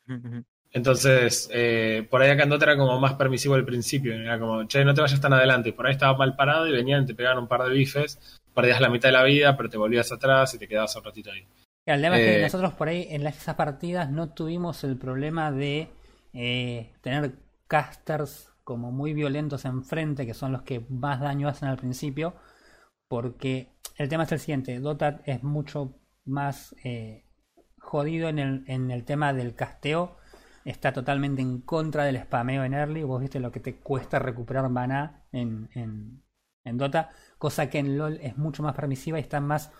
Entonces, eh, por ahí acá en Dota era como más permisivo al principio. Era como, che, no te vayas tan adelante. Y por ahí estaba mal parado y venían y te pegaban un par de bifes. Perdías la mitad de la vida, pero te volvías atrás y te quedabas un ratito ahí. El tema es que Eh, nosotros por ahí en esas partidas no tuvimos el problema de eh, tener casters como muy violentos enfrente, que son los que más daño hacen al principio, porque el tema es el siguiente, Dota es mucho más eh, jodido en el, en el tema del casteo, está totalmente en contra del spameo en early, vos viste lo que te cuesta recuperar maná en, en, en Dota, cosa que en LoL es mucho más permisiva y está más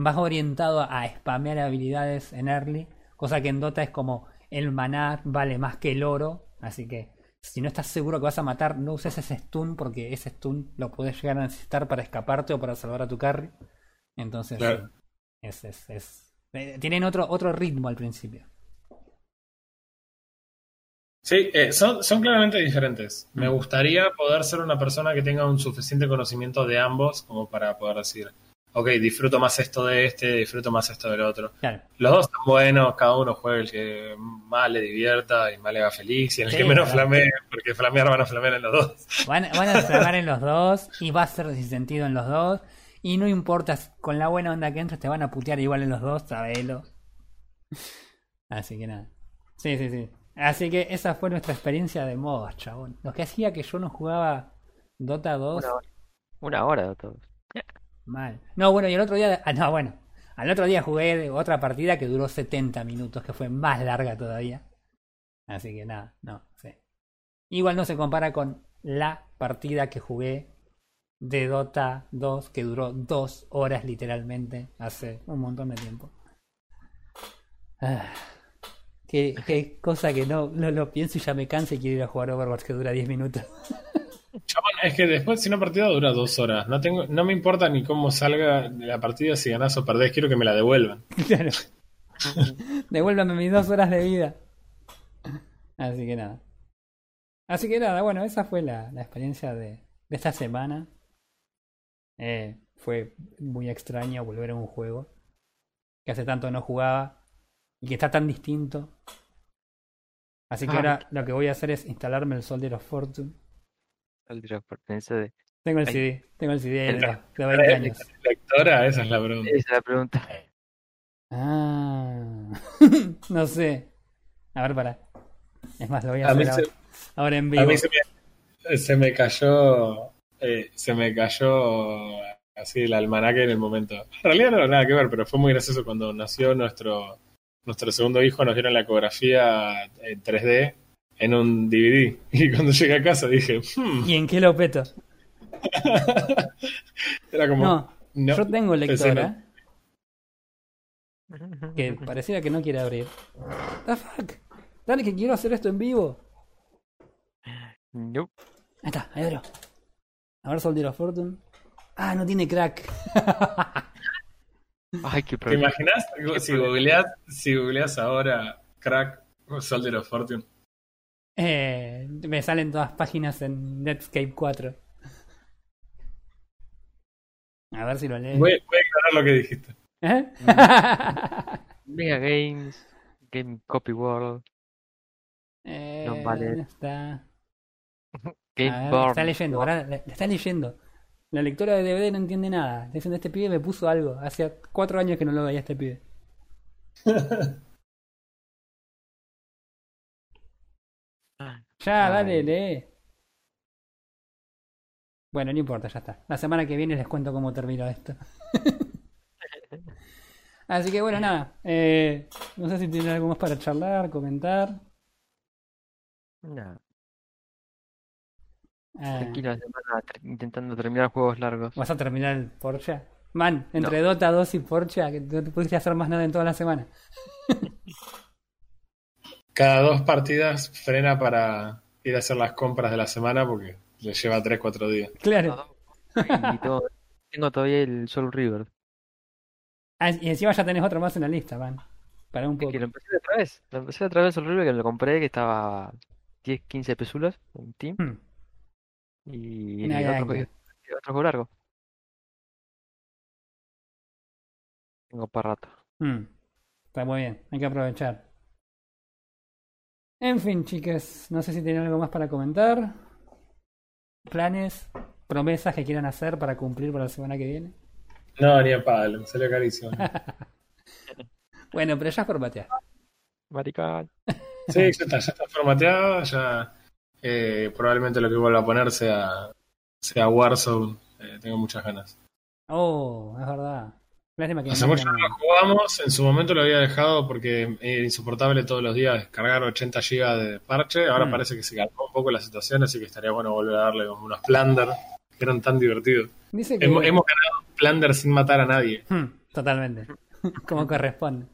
más orientado a spamear habilidades en early, cosa que en Dota es como el maná vale más que el oro, así que si no estás seguro que vas a matar, no uses ese stun porque ese stun lo puedes llegar a necesitar para escaparte o para salvar a tu carry. Entonces, Claro. es, es, es- eh, tienen otro, otro ritmo al principio. Sí, eh, son, son claramente diferentes. Me Mm. gustaría poder ser una persona que tenga un suficiente conocimiento de ambos como para poder decir, ok, disfruto más esto de este, disfruto más esto del otro. Claro. Los dos están buenos, cada uno juega el que más le divierta y más le haga feliz y en el Sí, que menos claro. flamee, porque flamear van a flamear en los dos. Van, van a flamar en los dos y va a ser sin sentido en los dos. Y no importa, con la buena onda que entres, te van a putear igual en los dos, sabelo. Así que nada. Sí, sí, sí. Así que esa fue nuestra experiencia de modos, chabón. Lo que hacía que yo no jugaba Dota 2 Una hora. Una hora de todos. Mal. No, bueno, y el otro día. Ah, no, bueno. Al otro día jugué otra partida que duró 70 minutos, que fue más larga todavía. Así que nada, no, sí. Igual no se compara con la partida que jugué de Dota 2, que duró dos horas literalmente, hace un montón de tiempo. Ah, qué, qué cosa que no, no lo pienso y ya me canso y quiero ir a jugar Overwatch que dura 10 minutos. Chabón, es que después si una partida dura dos horas, no tengo, no me importa ni cómo salga la partida, si ganás o perdés, quiero que me la devuelvan. Claro. Devuélvame mis dos horas de vida. Así que nada. Así que nada, bueno, esa fue la, la experiencia de, de esta semana. Eh, fue muy extraño volver a un juego que hace tanto no jugaba y que está tan distinto. Así que Ah. ahora lo que voy a hacer es instalarme el Soldier of Fortune. El de la. Tengo el Ay. CD, tengo el CD de, El- de 20 años. Lectora, esa es la pregunta. Esa es la pregunta. Ah, no sé. A ver, para. Es más, lo voy a A hacer se- ahora, ahora en A vivo. mí se me, se me cayó, eh, se me cayó así el almanaque en el momento. En realidad no era nada que ver, pero fue muy gracioso cuando nació nuestro, nuestro segundo hijo, nos dieron la ecografía en 3D en un DVD. Y cuando llegué a casa dije, "Hmm", ¿Y en qué lo peto? era como, No, no, yo tengo lectora que pareciera que no quiere abrir. The fuck? Dale que quiero hacer esto en vivo. Nope. Ahí está, ahí abro. A ver, Soldier of Fortune. Ah, no tiene crack. Ay, qué ¿Te problema. imaginas si googleas, si googleas ahora crack Soldier of Fortune? Eh, me salen todas páginas en Netscape 4. A ver si lo lees. Voy, voy a ignorar lo que dijiste. ¿Eh? Mega Games, Game Copy World, Eh, No vale. ¿dónde está? Game ver, está leyendo, ahora le, le está leyendo. La lectora de DVD no entiende nada. Este pibe me puso algo. Hace cuatro años que no lo veía este pibe. Ya, Ay. dale, lee. Bueno, no importa, ya está. La semana que viene les cuento cómo terminó esto. Así que bueno, nada. eh, no sé si tienen algo más para charlar, comentar. No, Ah, tranquila semana ter- intentando terminar juegos largos. ¿Vas a terminar el Porsche? Man, entre Dota 2 y Porsche, que no te pudiste hacer más nada en toda la semana. cada dos partidas frena para ir a hacer las compras de la semana porque le lleva 3-4 días. Claro. Y todo- tengo todavía el Soul River. Ah, y encima ya tenés otro más en la lista, van. Para un poco. Que lo empecé otra vez. Lo empecé otra vez Soul River que lo compré que estaba 10, 15 pesulas en Team. Hmm. Y, Una y otro, otro juego largo. Tengo para rato. Mm, Está muy bien, hay que aprovechar. En fin, chicas, no sé si tienen algo más para comentar. Planes, promesas que quieran hacer para cumplir para la semana que viene. No, ni a palo, me salió carísimo. Bueno, pero ya formatear. Maricón. Sí, ya está, ya está formateado, ya eh, probablemente lo que vuelva a poner sea, sea Warzone. Eh, tengo muchas ganas. Oh, es verdad. Lástima que no jugamos, en su momento lo había dejado porque era insoportable todos los días descargar 80 GB de parche. Ahora Mm. parece que se calmó un poco la situación, así que estaría bueno volver a darle como unos plunder que eran tan divertidos. Dice que. Hemos, hemos ganado plunder sin matar a nadie. Hmm, totalmente. Como corresponde.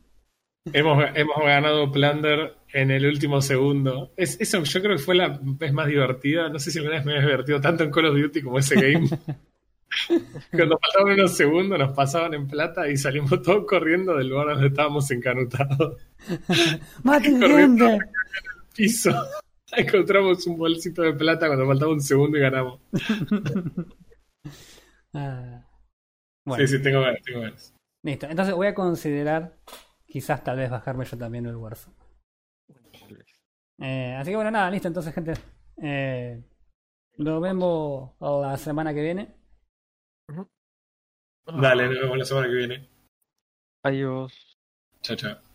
Hemos, hemos ganado plunder en el último segundo. Es, eso yo creo que fue la vez más divertida. No sé si alguna vez me he divertido tanto en Call of Duty como ese game. Cuando faltaban unos segundos nos pasaban en plata y salimos todos corriendo del lugar donde estábamos encanutados. ¡Maten! Piso. Encontramos un bolsito de plata cuando faltaba un segundo y ganamos. Ah, bueno, Sí, sí, tengo ganas, tengo ganas. listo. Entonces voy a considerar quizás tal vez bajarme yo también el Warzone. Eh, así que bueno, nada, listo. Entonces, gente, eh, nos vemos la semana que viene. Dale, nos vemos la semana que viene. Adiós. Chao, chao.